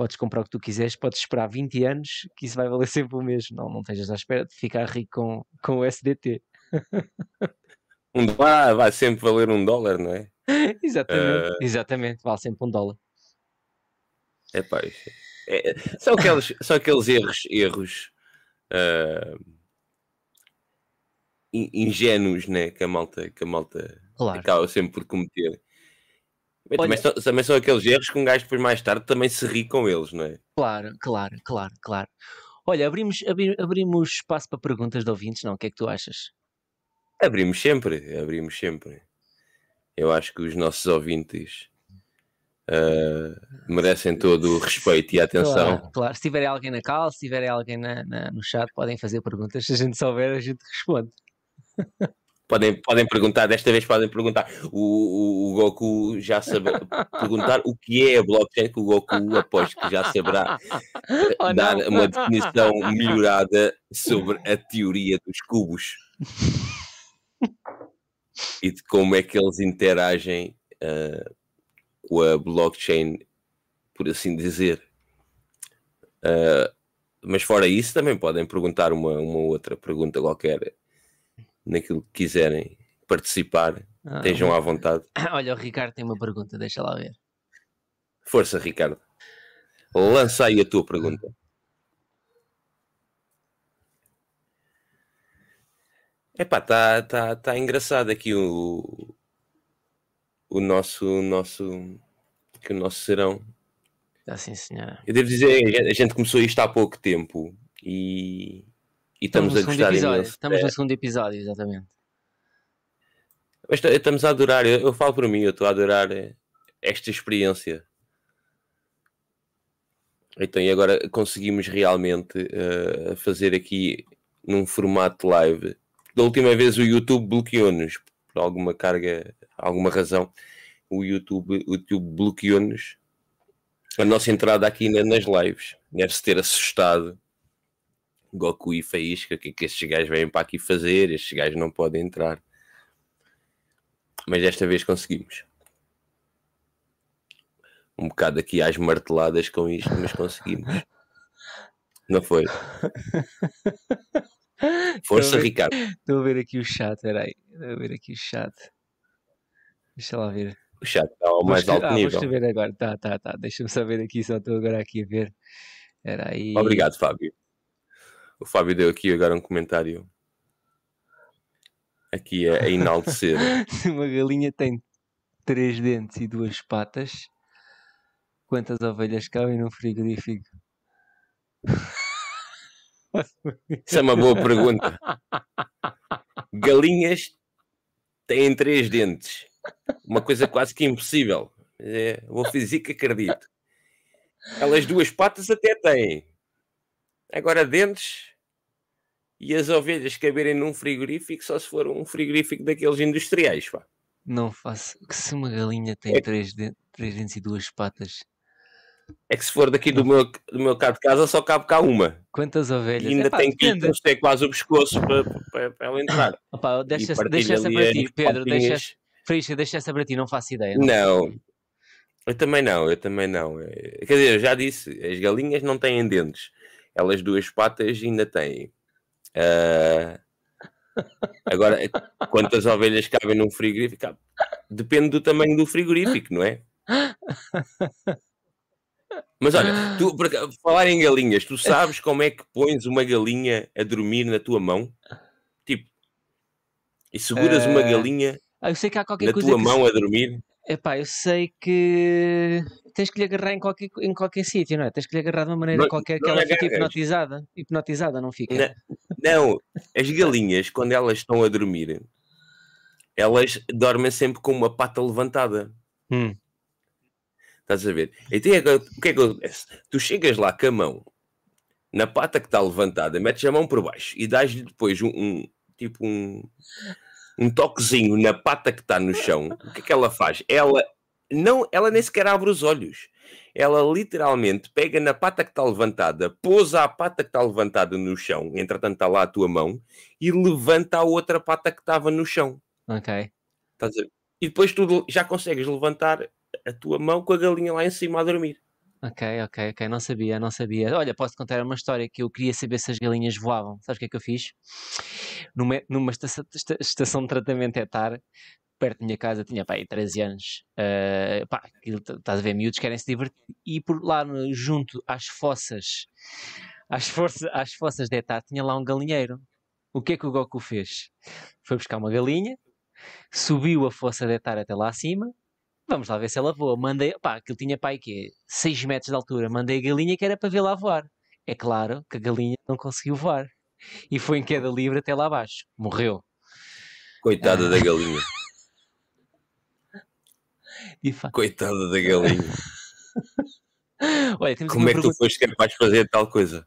S1: Podes comprar o que tu quiseres, podes esperar 20 anos que isso vai valer *laughs* sempre o mesmo. Não, não estejas à espera de ficar rico com, com o SDT. *laughs*
S2: um dólar vai sempre valer um dólar, não é? *laughs*
S1: exatamente, uh... exatamente, vale sempre um dólar.
S2: É pá, é, são, aqueles, são aqueles erros, erros uh, ingênuos né, que a malta, que a malta claro. acaba sempre por cometer. Olha, também, são, também são aqueles erros que um gajo depois mais tarde também se ri com eles, não é?
S1: Claro, claro, claro, claro. Olha, abrimos, abrimos espaço para perguntas de ouvintes, não? O que é que tu achas?
S2: Abrimos sempre, abrimos sempre. Eu acho que os nossos ouvintes uh, merecem todo o respeito e *laughs* a atenção.
S1: Claro, claro. Se tiverem alguém na cal, se tiverem alguém na, na, no chat, podem fazer perguntas. Se a gente souber, a gente responde. *laughs*
S2: Podem, podem perguntar, desta vez podem perguntar. O, o, o Goku já saberá perguntar o que é a blockchain, que o Goku aposto que já saberá *laughs* oh, dar não. uma definição *laughs* melhorada sobre a teoria dos cubos e de como é que eles interagem uh, com a blockchain, por assim dizer. Uh, mas fora isso, também podem perguntar uma, uma outra pergunta qualquer naquilo que quiserem participar, ah, estejam à vontade. *coughs*
S1: Olha, o Ricardo tem uma pergunta, deixa lá ver.
S2: Força, Ricardo. Lança aí a tua pergunta. Epá, está tá, tá engraçado aqui o, o nosso, nosso, que o nosso serão.
S1: Está sim, senhora.
S2: Eu devo dizer, a gente começou isto há pouco tempo e, e estamos, estamos a gostar
S1: imenso. Estamos é. no segundo episódio, exatamente.
S2: Mas estamos a adorar, eu, eu falo para mim, eu estou a adorar eh, esta experiência. Então, e agora conseguimos realmente uh, fazer aqui num formato live. Da última vez o YouTube bloqueou-nos por alguma carga, alguma razão. O YouTube, o YouTube bloqueou-nos a nossa entrada aqui nas lives. Deve-se ter assustado Goku e Faísca, o que é que estes gajos vêm para aqui fazer? Estes gajos não podem entrar. Mas desta vez conseguimos. Um bocado aqui às marteladas com isto, mas conseguimos. Não foi? *laughs* Força,
S1: estou
S2: Ricardo.
S1: Estou a ver aqui o chat, peraí. Estou a ver aqui o chat. Deixa lá ver.
S2: O chat está ao mais alto ah, nível.
S1: Vou escrever agora. Tá, tá, tá. Deixa-me saber aqui, só estou agora aqui a ver. Era aí.
S2: Obrigado, Fábio. O Fábio deu aqui agora um comentário. Aqui é a enaltecer.
S1: Se *laughs* uma galinha tem três dentes e duas patas, quantas ovelhas cabem num frigorífico?
S2: Isso é uma boa pergunta. Galinhas têm três dentes. Uma coisa quase que impossível. É, vou que acredito. Elas duas patas até têm. Agora dentes e as ovelhas caberem num frigorífico só se for um frigorífico daqueles industriais, pá.
S1: Não faço. Que se uma galinha tem é... três, de... três dentes e duas patas.
S2: É que se for daqui do meu, do meu cá de casa só cabe cá uma.
S1: Quantas ovelhas?
S2: E ainda Epá, tem que ir quase o pescoço para, para, para ela entrar. *coughs*
S1: Opa, deixa, deixa essa para ti, Pedro. Deixa, Frisca, deixa essa para ti, não faço ideia.
S2: Não. não. Eu também não, eu também não. Quer dizer, eu já disse, as galinhas não têm dentes. Elas duas patas ainda têm. Uh, Agora, quantas ovelhas cabem num frigorífico? Depende do tamanho do frigorífico, não é? Mas olha, tu, para falar em galinhas, tu sabes como é que pões uma galinha a dormir na tua mão? Tipo, e seguras uh... uma eh, galinha
S1: ah, eu sei que há qualquer
S2: na
S1: coisa
S2: tua mão se... a dormir?
S1: Epá, eu sei que tens que lhe agarrar em qualquer, em qualquer sítio, não é? Tens que lhe agarrar de uma maneira não, qualquer que ela fique hipnotizada. Hipnotizada, não fica?
S2: Não, não, as galinhas, quando elas estão a dormir, elas dormem sempre com uma pata levantada.
S1: Hum.
S2: Estás a ver? Então, o que é que acontece? Tu chegas lá com a mão na pata que está levantada, metes a mão por baixo e dás-lhe depois um, um tipo um um toquezinho na pata que está no chão, o que é que ela faz? Ela não, ela nem sequer abre os olhos. Ela literalmente pega na pata que está levantada, pousa a pata que está levantada no chão, entretanto está lá a tua mão, e levanta a outra pata que estava no chão.
S1: Ok.
S2: E depois tu já consegues levantar a tua mão com a galinha lá em cima a dormir.
S1: Ok, ok, ok, não sabia, não sabia. Olha, posso contar uma história que eu queria saber se as galinhas voavam. Sabes o que é que eu fiz? Numa, numa estação, estação de tratamento etar, perto da minha casa, tinha pá, aí 13 anos. Uh, estás a ver, miúdos querem se divertir. E por lá junto às fossas, às, força, às fossas de etar, tinha lá um galinheiro. O que é que o Goku fez? Foi buscar uma galinha, subiu a fossa de etar até lá acima Vamos lá ver se ela voa. Mandei, pá, aquilo tinha pai que 6 metros de altura. Mandei a galinha que era para lá voar. É claro que a galinha não conseguiu voar. E foi em queda livre até lá abaixo. Morreu.
S2: Coitada ah. da galinha. *laughs* Coitada da galinha. Olha, Como é que pergunta... tu foste capaz de fazer tal coisa?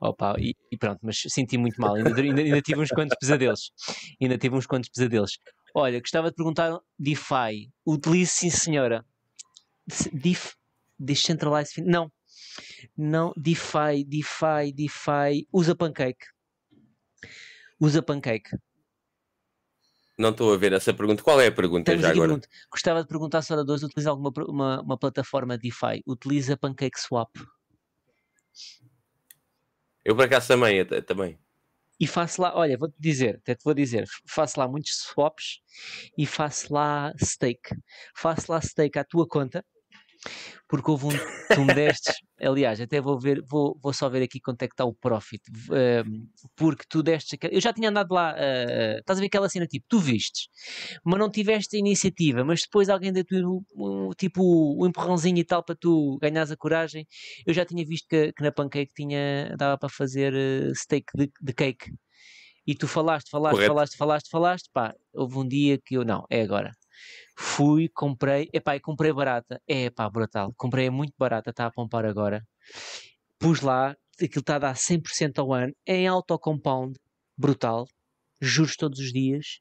S1: Opa, e, e, pronto, mas senti muito mal. Ainda, ainda, ainda tive uns quantos pesadelos. Ainda tive uns quantos pesadelos. Olha, gostava de perguntar DeFi. Utilize sim, senhora. Def, Decentralized Não. Não, DeFi, DeFi, DeFi. Usa Pancake. Usa Pancake.
S2: Não estou a ver essa pergunta. Qual é a pergunta Temos já agora? Pergunta.
S1: Gostava de perguntar se a dois utiliza alguma uma, uma plataforma DeFi. Utiliza Pancake Swap.
S2: Eu por acaso também, também
S1: e faço lá, olha, vou-te dizer, até te vou dizer, faço lá muitos swaps e faço lá stake. Faço lá stake à tua conta, porque houve um, tu me destes, aliás, até vou ver, vou, vou só ver aqui quanto é que está o profit, uh, porque tu destes, eu já tinha andado lá, uh, estás a ver aquela cena tipo, tu vistes, mas não tiveste a iniciativa, mas depois alguém deu-te um, tipo um empurrãozinho e tal para tu ganhares a coragem, eu já tinha visto que, que na Pancake tinha, dava para fazer uh, steak de, de cake, e tu falaste, falaste, Correto. falaste, falaste, falaste, pá, houve um dia que eu, não, é agora, Fui, comprei, epá, e comprei barata. É pá, brutal. Comprei muito barata, está a pompar agora. Pus lá, aquilo está a dar 100% ao ano, em auto-compound, brutal. Juros todos os dias.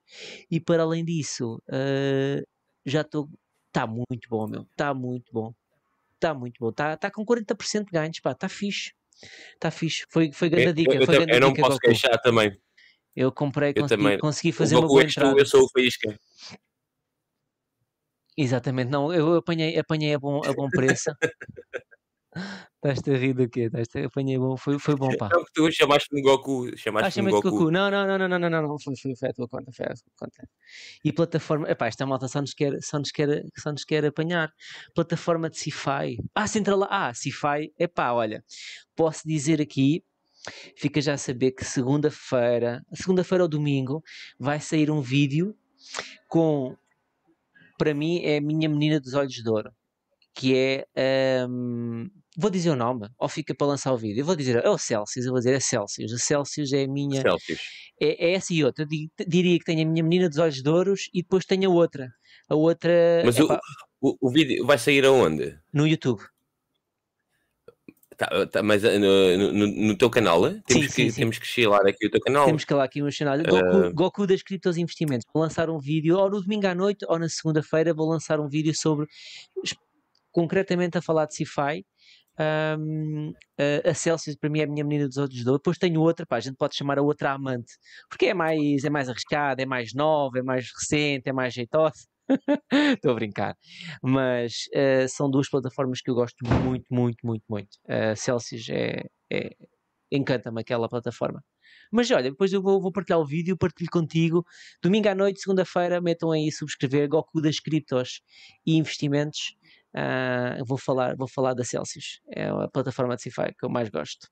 S1: E para além disso, uh, já estou. Está muito bom, meu. Está muito bom. Está muito bom. Está tá com 40% de ganhos, pá. Está fixe. Está fixe. Foi, foi grande dica.
S2: Eu,
S1: foi
S2: eu, eu não posso queixar também.
S1: Eu comprei, consegui, consegui fazer o uma boa entrada.
S2: eu sou o Faísca.
S1: Exatamente, não, eu apanhei, apanhei a bom, a bom preço. Estás-te a rir do quê? Estás apanhei bom, foi, foi bom, pá.
S2: Não, tu chamaste-me Goku. Chamaste ah, Goku. Goku.
S1: Não, não, não, não, não, não, não, não, foi, foi, foi a tua conta, foi a tua conta. E plataforma, epá, esta malta só nos quer, só nos quer, só nos quer apanhar. Plataforma de Sci-Fi. Ah, Central, ah, Sci-Fi, epá, olha, posso dizer aqui, fica já a saber que segunda-feira, segunda-feira ou domingo, vai sair um vídeo com para mim é a minha menina dos olhos de ouro, que é. Um, vou dizer o nome, ou fica para lançar o vídeo. Eu vou dizer, é o Celsius, eu vou dizer é Celsius. A Celsius é a minha.
S2: Celsius.
S1: É, é essa e outra. Eu diria que tenho a minha menina dos olhos de ouro e depois tenho a outra. A outra.
S2: Mas o, o, o, vídeo vai sair aonde?
S1: No YouTube.
S2: Tá, tá, mas eh, no, no, no, teu canal? Eh? Temos, sim, que, sim, sim. temos que chilar aqui o teu canal.
S1: Temos que lá aqui o canal. Goku, uh... Goku das Criptos Investimentos. Vou lançar um vídeo, ou no domingo à noite, ou na segunda-feira, vou lançar um vídeo sobre, concretamente a falar de Sci-Fi. Um, a Celsius para mim é a minha menina dos outros dois. Depois tenho outra, pá, a gente pode chamar a outra amante, porque é mais, é mais arriscada, é mais nova, é mais recente, é mais jeitosa. *laughs* Estou a brincar. Mas uh, são duas plataformas que eu gosto muito, muito, muito, muito. Uh, Celsius é, é, encanta-me aquela plataforma. Mas olha, depois eu vou, vou partilhar o vídeo, partilho contigo. Domingo à noite, segunda-feira, metam aí subscrever Goku das criptos e investimentos. Uh, vou, falar, vou falar da Celsius, é a plataforma de CeFi que eu mais gosto.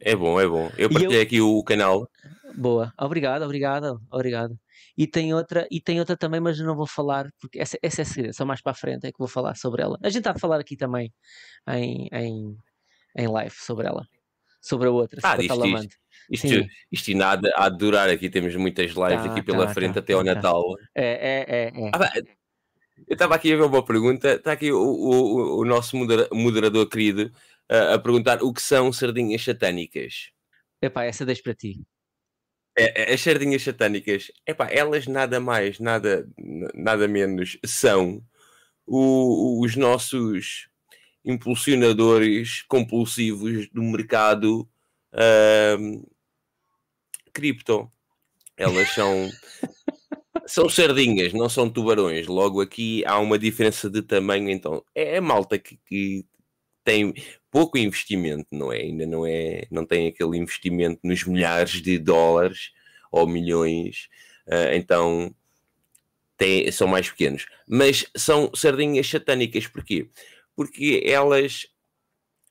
S2: É bom, é bom. Eu partilhei eu... aqui o canal.
S1: Boa, obrigado, obrigado, obrigado. E tem outra, e tem outra também, mas não vou falar, porque essa, essa é segredo, só mais para a frente é que vou falar sobre ela. A gente está a falar aqui também em, em, em live sobre ela, sobre a outra,
S2: ah, isto, isto, isto, isto, e nada a durar aqui, temos muitas lives tá, aqui pela tá, frente tá, até ao tá, tá. Natal.
S1: É, é, é. é.
S2: Ah, eu estava aqui a ver uma pergunta, está aqui o, o, o nosso moderador querido a perguntar o que são sardinhas satânicas.
S1: Epá, essa deixo para ti.
S2: É, é, as sardinhas satânicas, epá, elas nada mais, nada, nada menos são o, os nossos impulsionadores compulsivos do mercado uh, cripto. Elas são *laughs* são sardinhas, não são tubarões. Logo aqui há uma diferença de tamanho. Então é a malta que, que tem pouco investimento, não é? Ainda não é, não tem aquele investimento nos milhares de dólares ou milhões, uh, então tem, são mais pequenos. Mas são sardinhas satânicas, porquê? Porque elas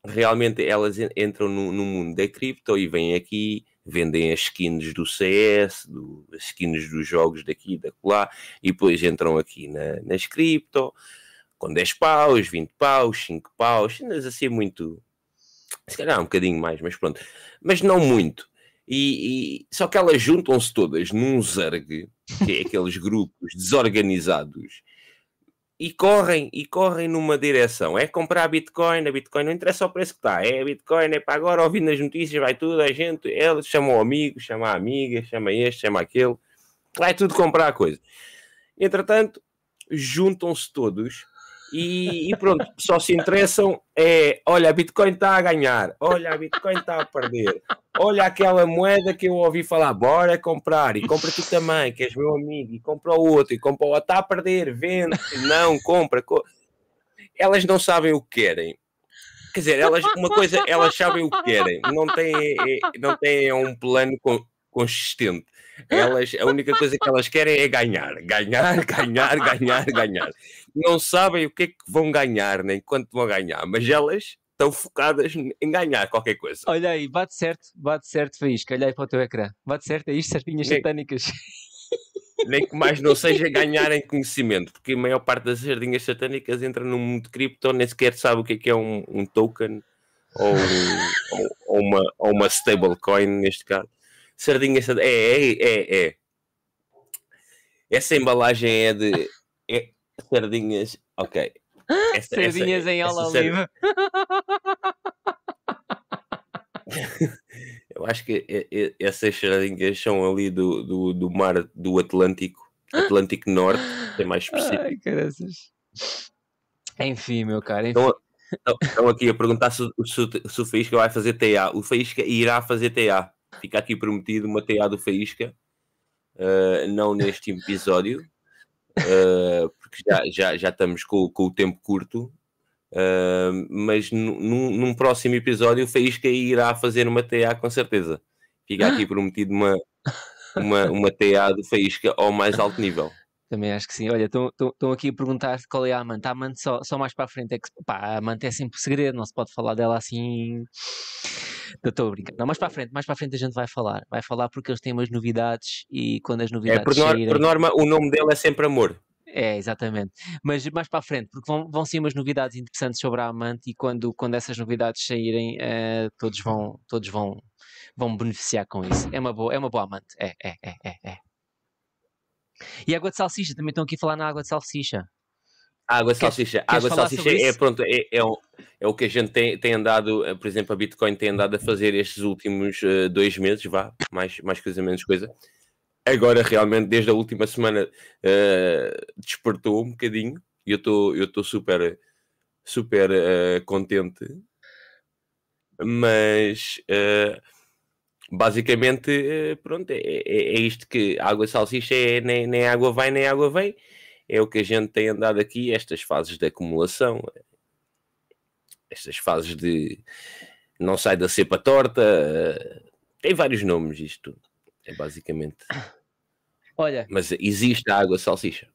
S2: realmente elas entram no, no mundo da cripto e vêm aqui, vendem as skins do CS, do, as skins dos jogos daqui e lá, e depois entram aqui na, nas cripto, com 10 paus, 20 paus, 5 paus, mas assim muito. Se calhar um bocadinho mais, mas pronto. Mas não muito. E, e só que elas juntam-se todas num zerg, que é aqueles grupos desorganizados, e correm, e correm numa direção. É comprar Bitcoin, a Bitcoin não interessa o preço que está, é Bitcoin, é para agora, ouvindo as notícias, vai tudo, a gente, eles chamam amigos, chama a amiga, chama este, chama aquele, vai tudo comprar a coisa. Entretanto, juntam-se todos e, e, pronto, só se interessam é, olha, a Bitcoin está a ganhar, olha, a Bitcoin está a perder, olha aquela moeda que eu ouvi falar, bora comprar, e compra tu também, que és meu amigo, e compra o outro, e compra o outro, está a perder, vende, não, compra. Co... Elas não sabem o que querem. Quer dizer, elas, uma coisa, elas sabem o que querem, não têm, é, não têm um plano consistente. Elas, a única coisa que elas querem é ganhar, ganhar, *laughs* ganhar, ganhar, ganhar. Não sabem o que é que vão ganhar, nem quanto vão ganhar, mas elas estão focadas em ganhar qualquer coisa.
S1: Olha aí, bate certo, bate certo, Faísca. Olha aí para o teu ecrã. Bate certo, é isto, sardinhas nem, satânicas.
S2: Nem que mais não seja ganhar em conhecimento, porque a maior parte das sardinhas satânicas entra no mundo de cripto, nem sequer sabe o que é, que é um, um token ou, ou, ou, uma, ou uma stablecoin, neste caso. Sardinha, é, é, é, é. Essa embalagem é de é, sardinhas. Ok. *gasps*
S1: Essa, sardinhas essa, em aula livre.
S2: Eu acho que essas sardinhas são ali do, do, do mar do Atlântico, Atlântico Norte, é mais *gasps* específico.
S1: Ai, caraças. Enfim, meu cara. Enfim.
S2: Estão, estão aqui a perguntar se, se, se o Faísca vai fazer TA. O Faísca irá fazer TA. Fica aqui prometido uma TA do Faísca, uh, não neste episódio, uh, porque já, já, já estamos com, com o tempo curto, uh, mas num, num próximo episódio o Faísca irá fazer uma TA com certeza. Fica aqui prometido uma, uma, uma TA do Faísca ao mais alto nível.
S1: Também acho que sim. Olha, estão aqui a perguntar qual é a amante. A amante só, só mais para a frente é que pá, a amante é sempre segredo, não se pode falar dela assim Estou a brincar. Não, mais para a frente, mais para a frente a gente vai falar. Vai falar porque eles têm umas novidades e quando as novidades.
S2: É, por,
S1: saírem...
S2: por norma, o nome dele é sempre amor.
S1: É, exatamente. Mas mais para a frente, porque vão, vão ser umas novidades interessantes sobre a Amante e quando, quando essas novidades saírem, uh, todos, vão, todos vão, vão beneficiar com isso. É uma boa, é uma boa Amante. É, é, é, é, é. E água de salsicha, também estão aqui a falar na água de salsicha.
S2: Água de salsicha. Queres água de salsicha é, pronto, é, é, o, é o que a gente tem, tem andado, eh, por exemplo, a Bitcoin tem andado a fazer estes últimos uh, dois meses, vá, mais, mais coisa, menos coisa. Agora, realmente, desde a última semana, uh, despertou um bocadinho e eu estou eu tô super, super uh, contente. Mas, basicamente, pronto, é, é, é, isto que a água de salsicha é nem, nem água vai, nem água vem é o que a gente tem andado aqui, estas fases de acumulação, estas fases de, não sai da cepa torta. uh, tem vários nomes isto. É basicamente.
S1: Olha,
S2: Mas existe a água salsicha.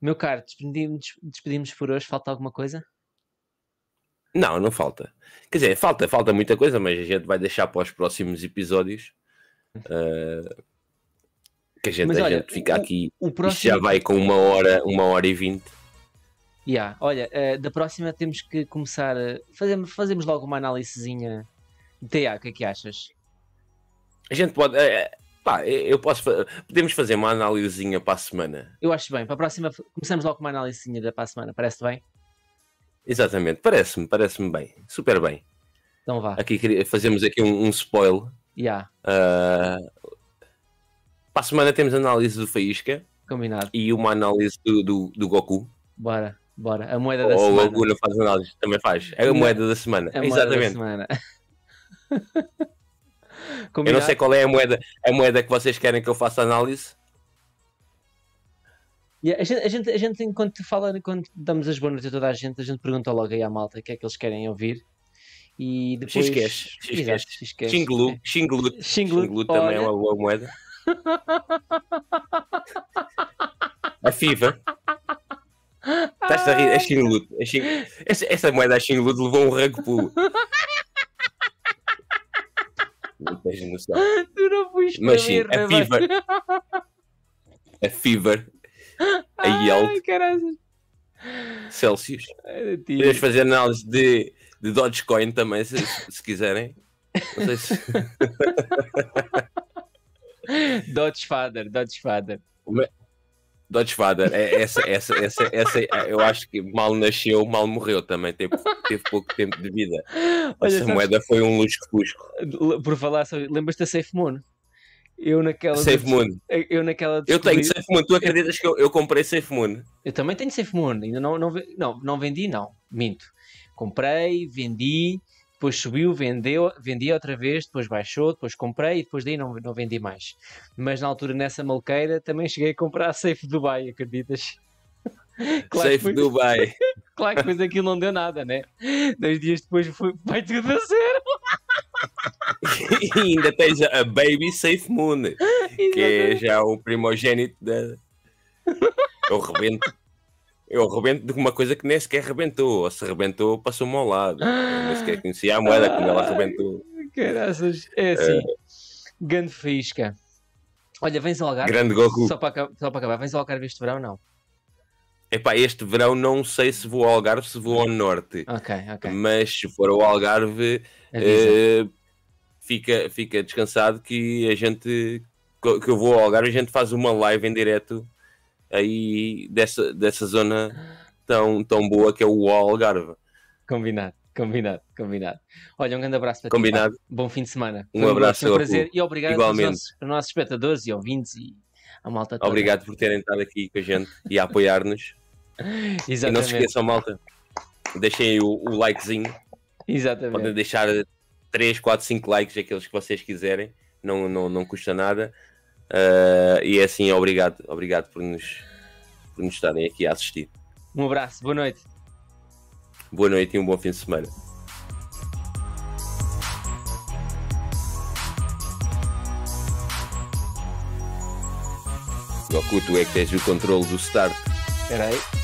S1: meu caro, despedimos, despedimos por hoje. Falta alguma coisa?
S2: Não, não falta. Quer dizer, falta, falta muita coisa, mas a gente vai deixar para os próximos episódios. uh, *laughs* que a gente,
S1: Mas
S2: a
S1: olha,
S2: gente fica
S1: o-
S2: aqui.
S1: O
S2: Isto
S1: próximo.
S2: já vai com uma hora, uma hora e vinte.
S1: Yeah, olha, eh, da próxima temos que começar. a fazemos, fazemos logo uma análisezinha de TA. O que é que achas?
S2: A gente pode. eh, pá, eu posso. Podemos fazer uma análisezinha para a semana.
S1: Eu acho bem. Para a próxima, começamos logo com uma análisezinha da para a semana. Parece-te bem?
S2: Exatamente, parece-me, parece-me bem. Super bem.
S1: Então vá.
S2: Aqui fazemos aqui um, um spoil.
S1: Yeah,
S2: Uh, para a semana temos análise do Faísca
S1: combinado.
S2: e uma análise do, do, do Goku.
S1: Bora, bora. A moeda da
S2: Ou o
S1: semana.
S2: Goku não faz análise, também faz. É a moeda da semana.
S1: A moeda da
S2: Exatamente.
S1: semana. *laughs*
S2: Eu não sei qual é a moeda, a moeda que vocês querem que eu faça análise.
S1: Yeah, a, gente, a, gente, a gente, enquanto fala, quando damos as boas noites a toda a gente, a gente pergunta logo aí à malta o que é que eles querem ouvir. E depois.
S2: X-Cash, X-Cash. Xinglu, Xinglu,
S1: Xinglu,
S2: também é uma boa moeda. *laughs* A FIFA. Estás a rir? É Xinglu. É Xing... essa, essa moeda a Xinglu levou um pulo. Não tens noção.
S1: Tu não fuiste
S2: Mas sim, a
S1: né,
S2: Fever.
S1: mano?
S2: A Fever. A Yelp.
S1: Caralho.
S2: Celsius. Podemos fazer análise de, de Dogecoin também, se, se quiserem. Não sei se. *laughs* *laughs*
S1: Dodge Father, Dodge Father.
S2: Dodge Vader, é, essa, essa, essa, essa, eu acho que mal nasceu, mal morreu também, teve, teve pouco tempo de vida. *laughs*
S1: Olha,
S2: Essa moeda foi um lusco-fusco.
S1: Por falar sobre. Lembras-te da Safe Moon? Eu naquela.
S2: Safe Moon.
S1: Eu naquela.
S2: Eu tenho
S1: descobri-
S2: Safe Moon, tu acreditas que eu, eu comprei Safe Moon?
S1: Eu também tenho Safe Moon, ainda não, não, não, não vendi, não, minto. Comprei, vendi, depois subiu, vendeu, vendi outra vez, depois baixou, depois comprei e depois daí não, não vendi mais. Mas na altura, nessa malqueira, também cheguei a comprar a Safe Dubai, acreditas? *laughs* Claro
S2: Safe
S1: foi,
S2: Dubai. *laughs*
S1: claro que depois aquilo não deu nada, né? Dois dias depois foi, vai tudo a zero. *laughs*
S2: e ainda tens a Baby Safe Moon, que é já o primogênito da. Eu rebento. Eu rebento de uma coisa que nem sequer rebentou. Ou se rebentou, passou-me ao lado. Eu nem sequer conhecia a moeda quando ela rebentou. *laughs*
S1: Caraças, é assim. Grande faísca. Olha, vens ao Algarve.
S2: Grande Goku.
S1: Só para, só para acabar, vens ao Algarve este verão? Não.
S2: Epá, este verão não sei se vou ao Algarve, se vou ao Norte.
S1: Ok, ok.
S2: Mas se for ao Algarve, eh, fica, fica descansado que a gente que eu vou ao Algarve, a gente faz uma live em direto aí dessa, dessa zona tão, tão boa que é o Algarve.
S1: Combinado, combinado, combinado. Olha, um grande abraço para
S2: Combinado.
S1: ti. pá. Bom fim de semana.
S2: Um
S1: Foi
S2: abraço,
S1: foi um prazer e obrigado
S2: Igualmente.
S1: aos nossos, aos nossos espectadores e ouvintes e a malta toda.
S2: Obrigado por terem estado aqui com a gente e a apoiar-nos. *laughs* E não se
S1: Exatamente.
S2: esqueçam, malta, deixem o, o likezinho. Podem
S1: Exatamente.
S2: deixar 3, 4, 5 likes, aqueles que vocês quiserem. Não, não, não custa nada. Ah, e é assim, obrigado, obrigado por nos, por nos estarem aqui a assistir.
S1: Um abraço, boa noite.
S2: Boa noite e um bom fim de semana. Goku, tu é que tens o controle do start.
S1: Espera aí.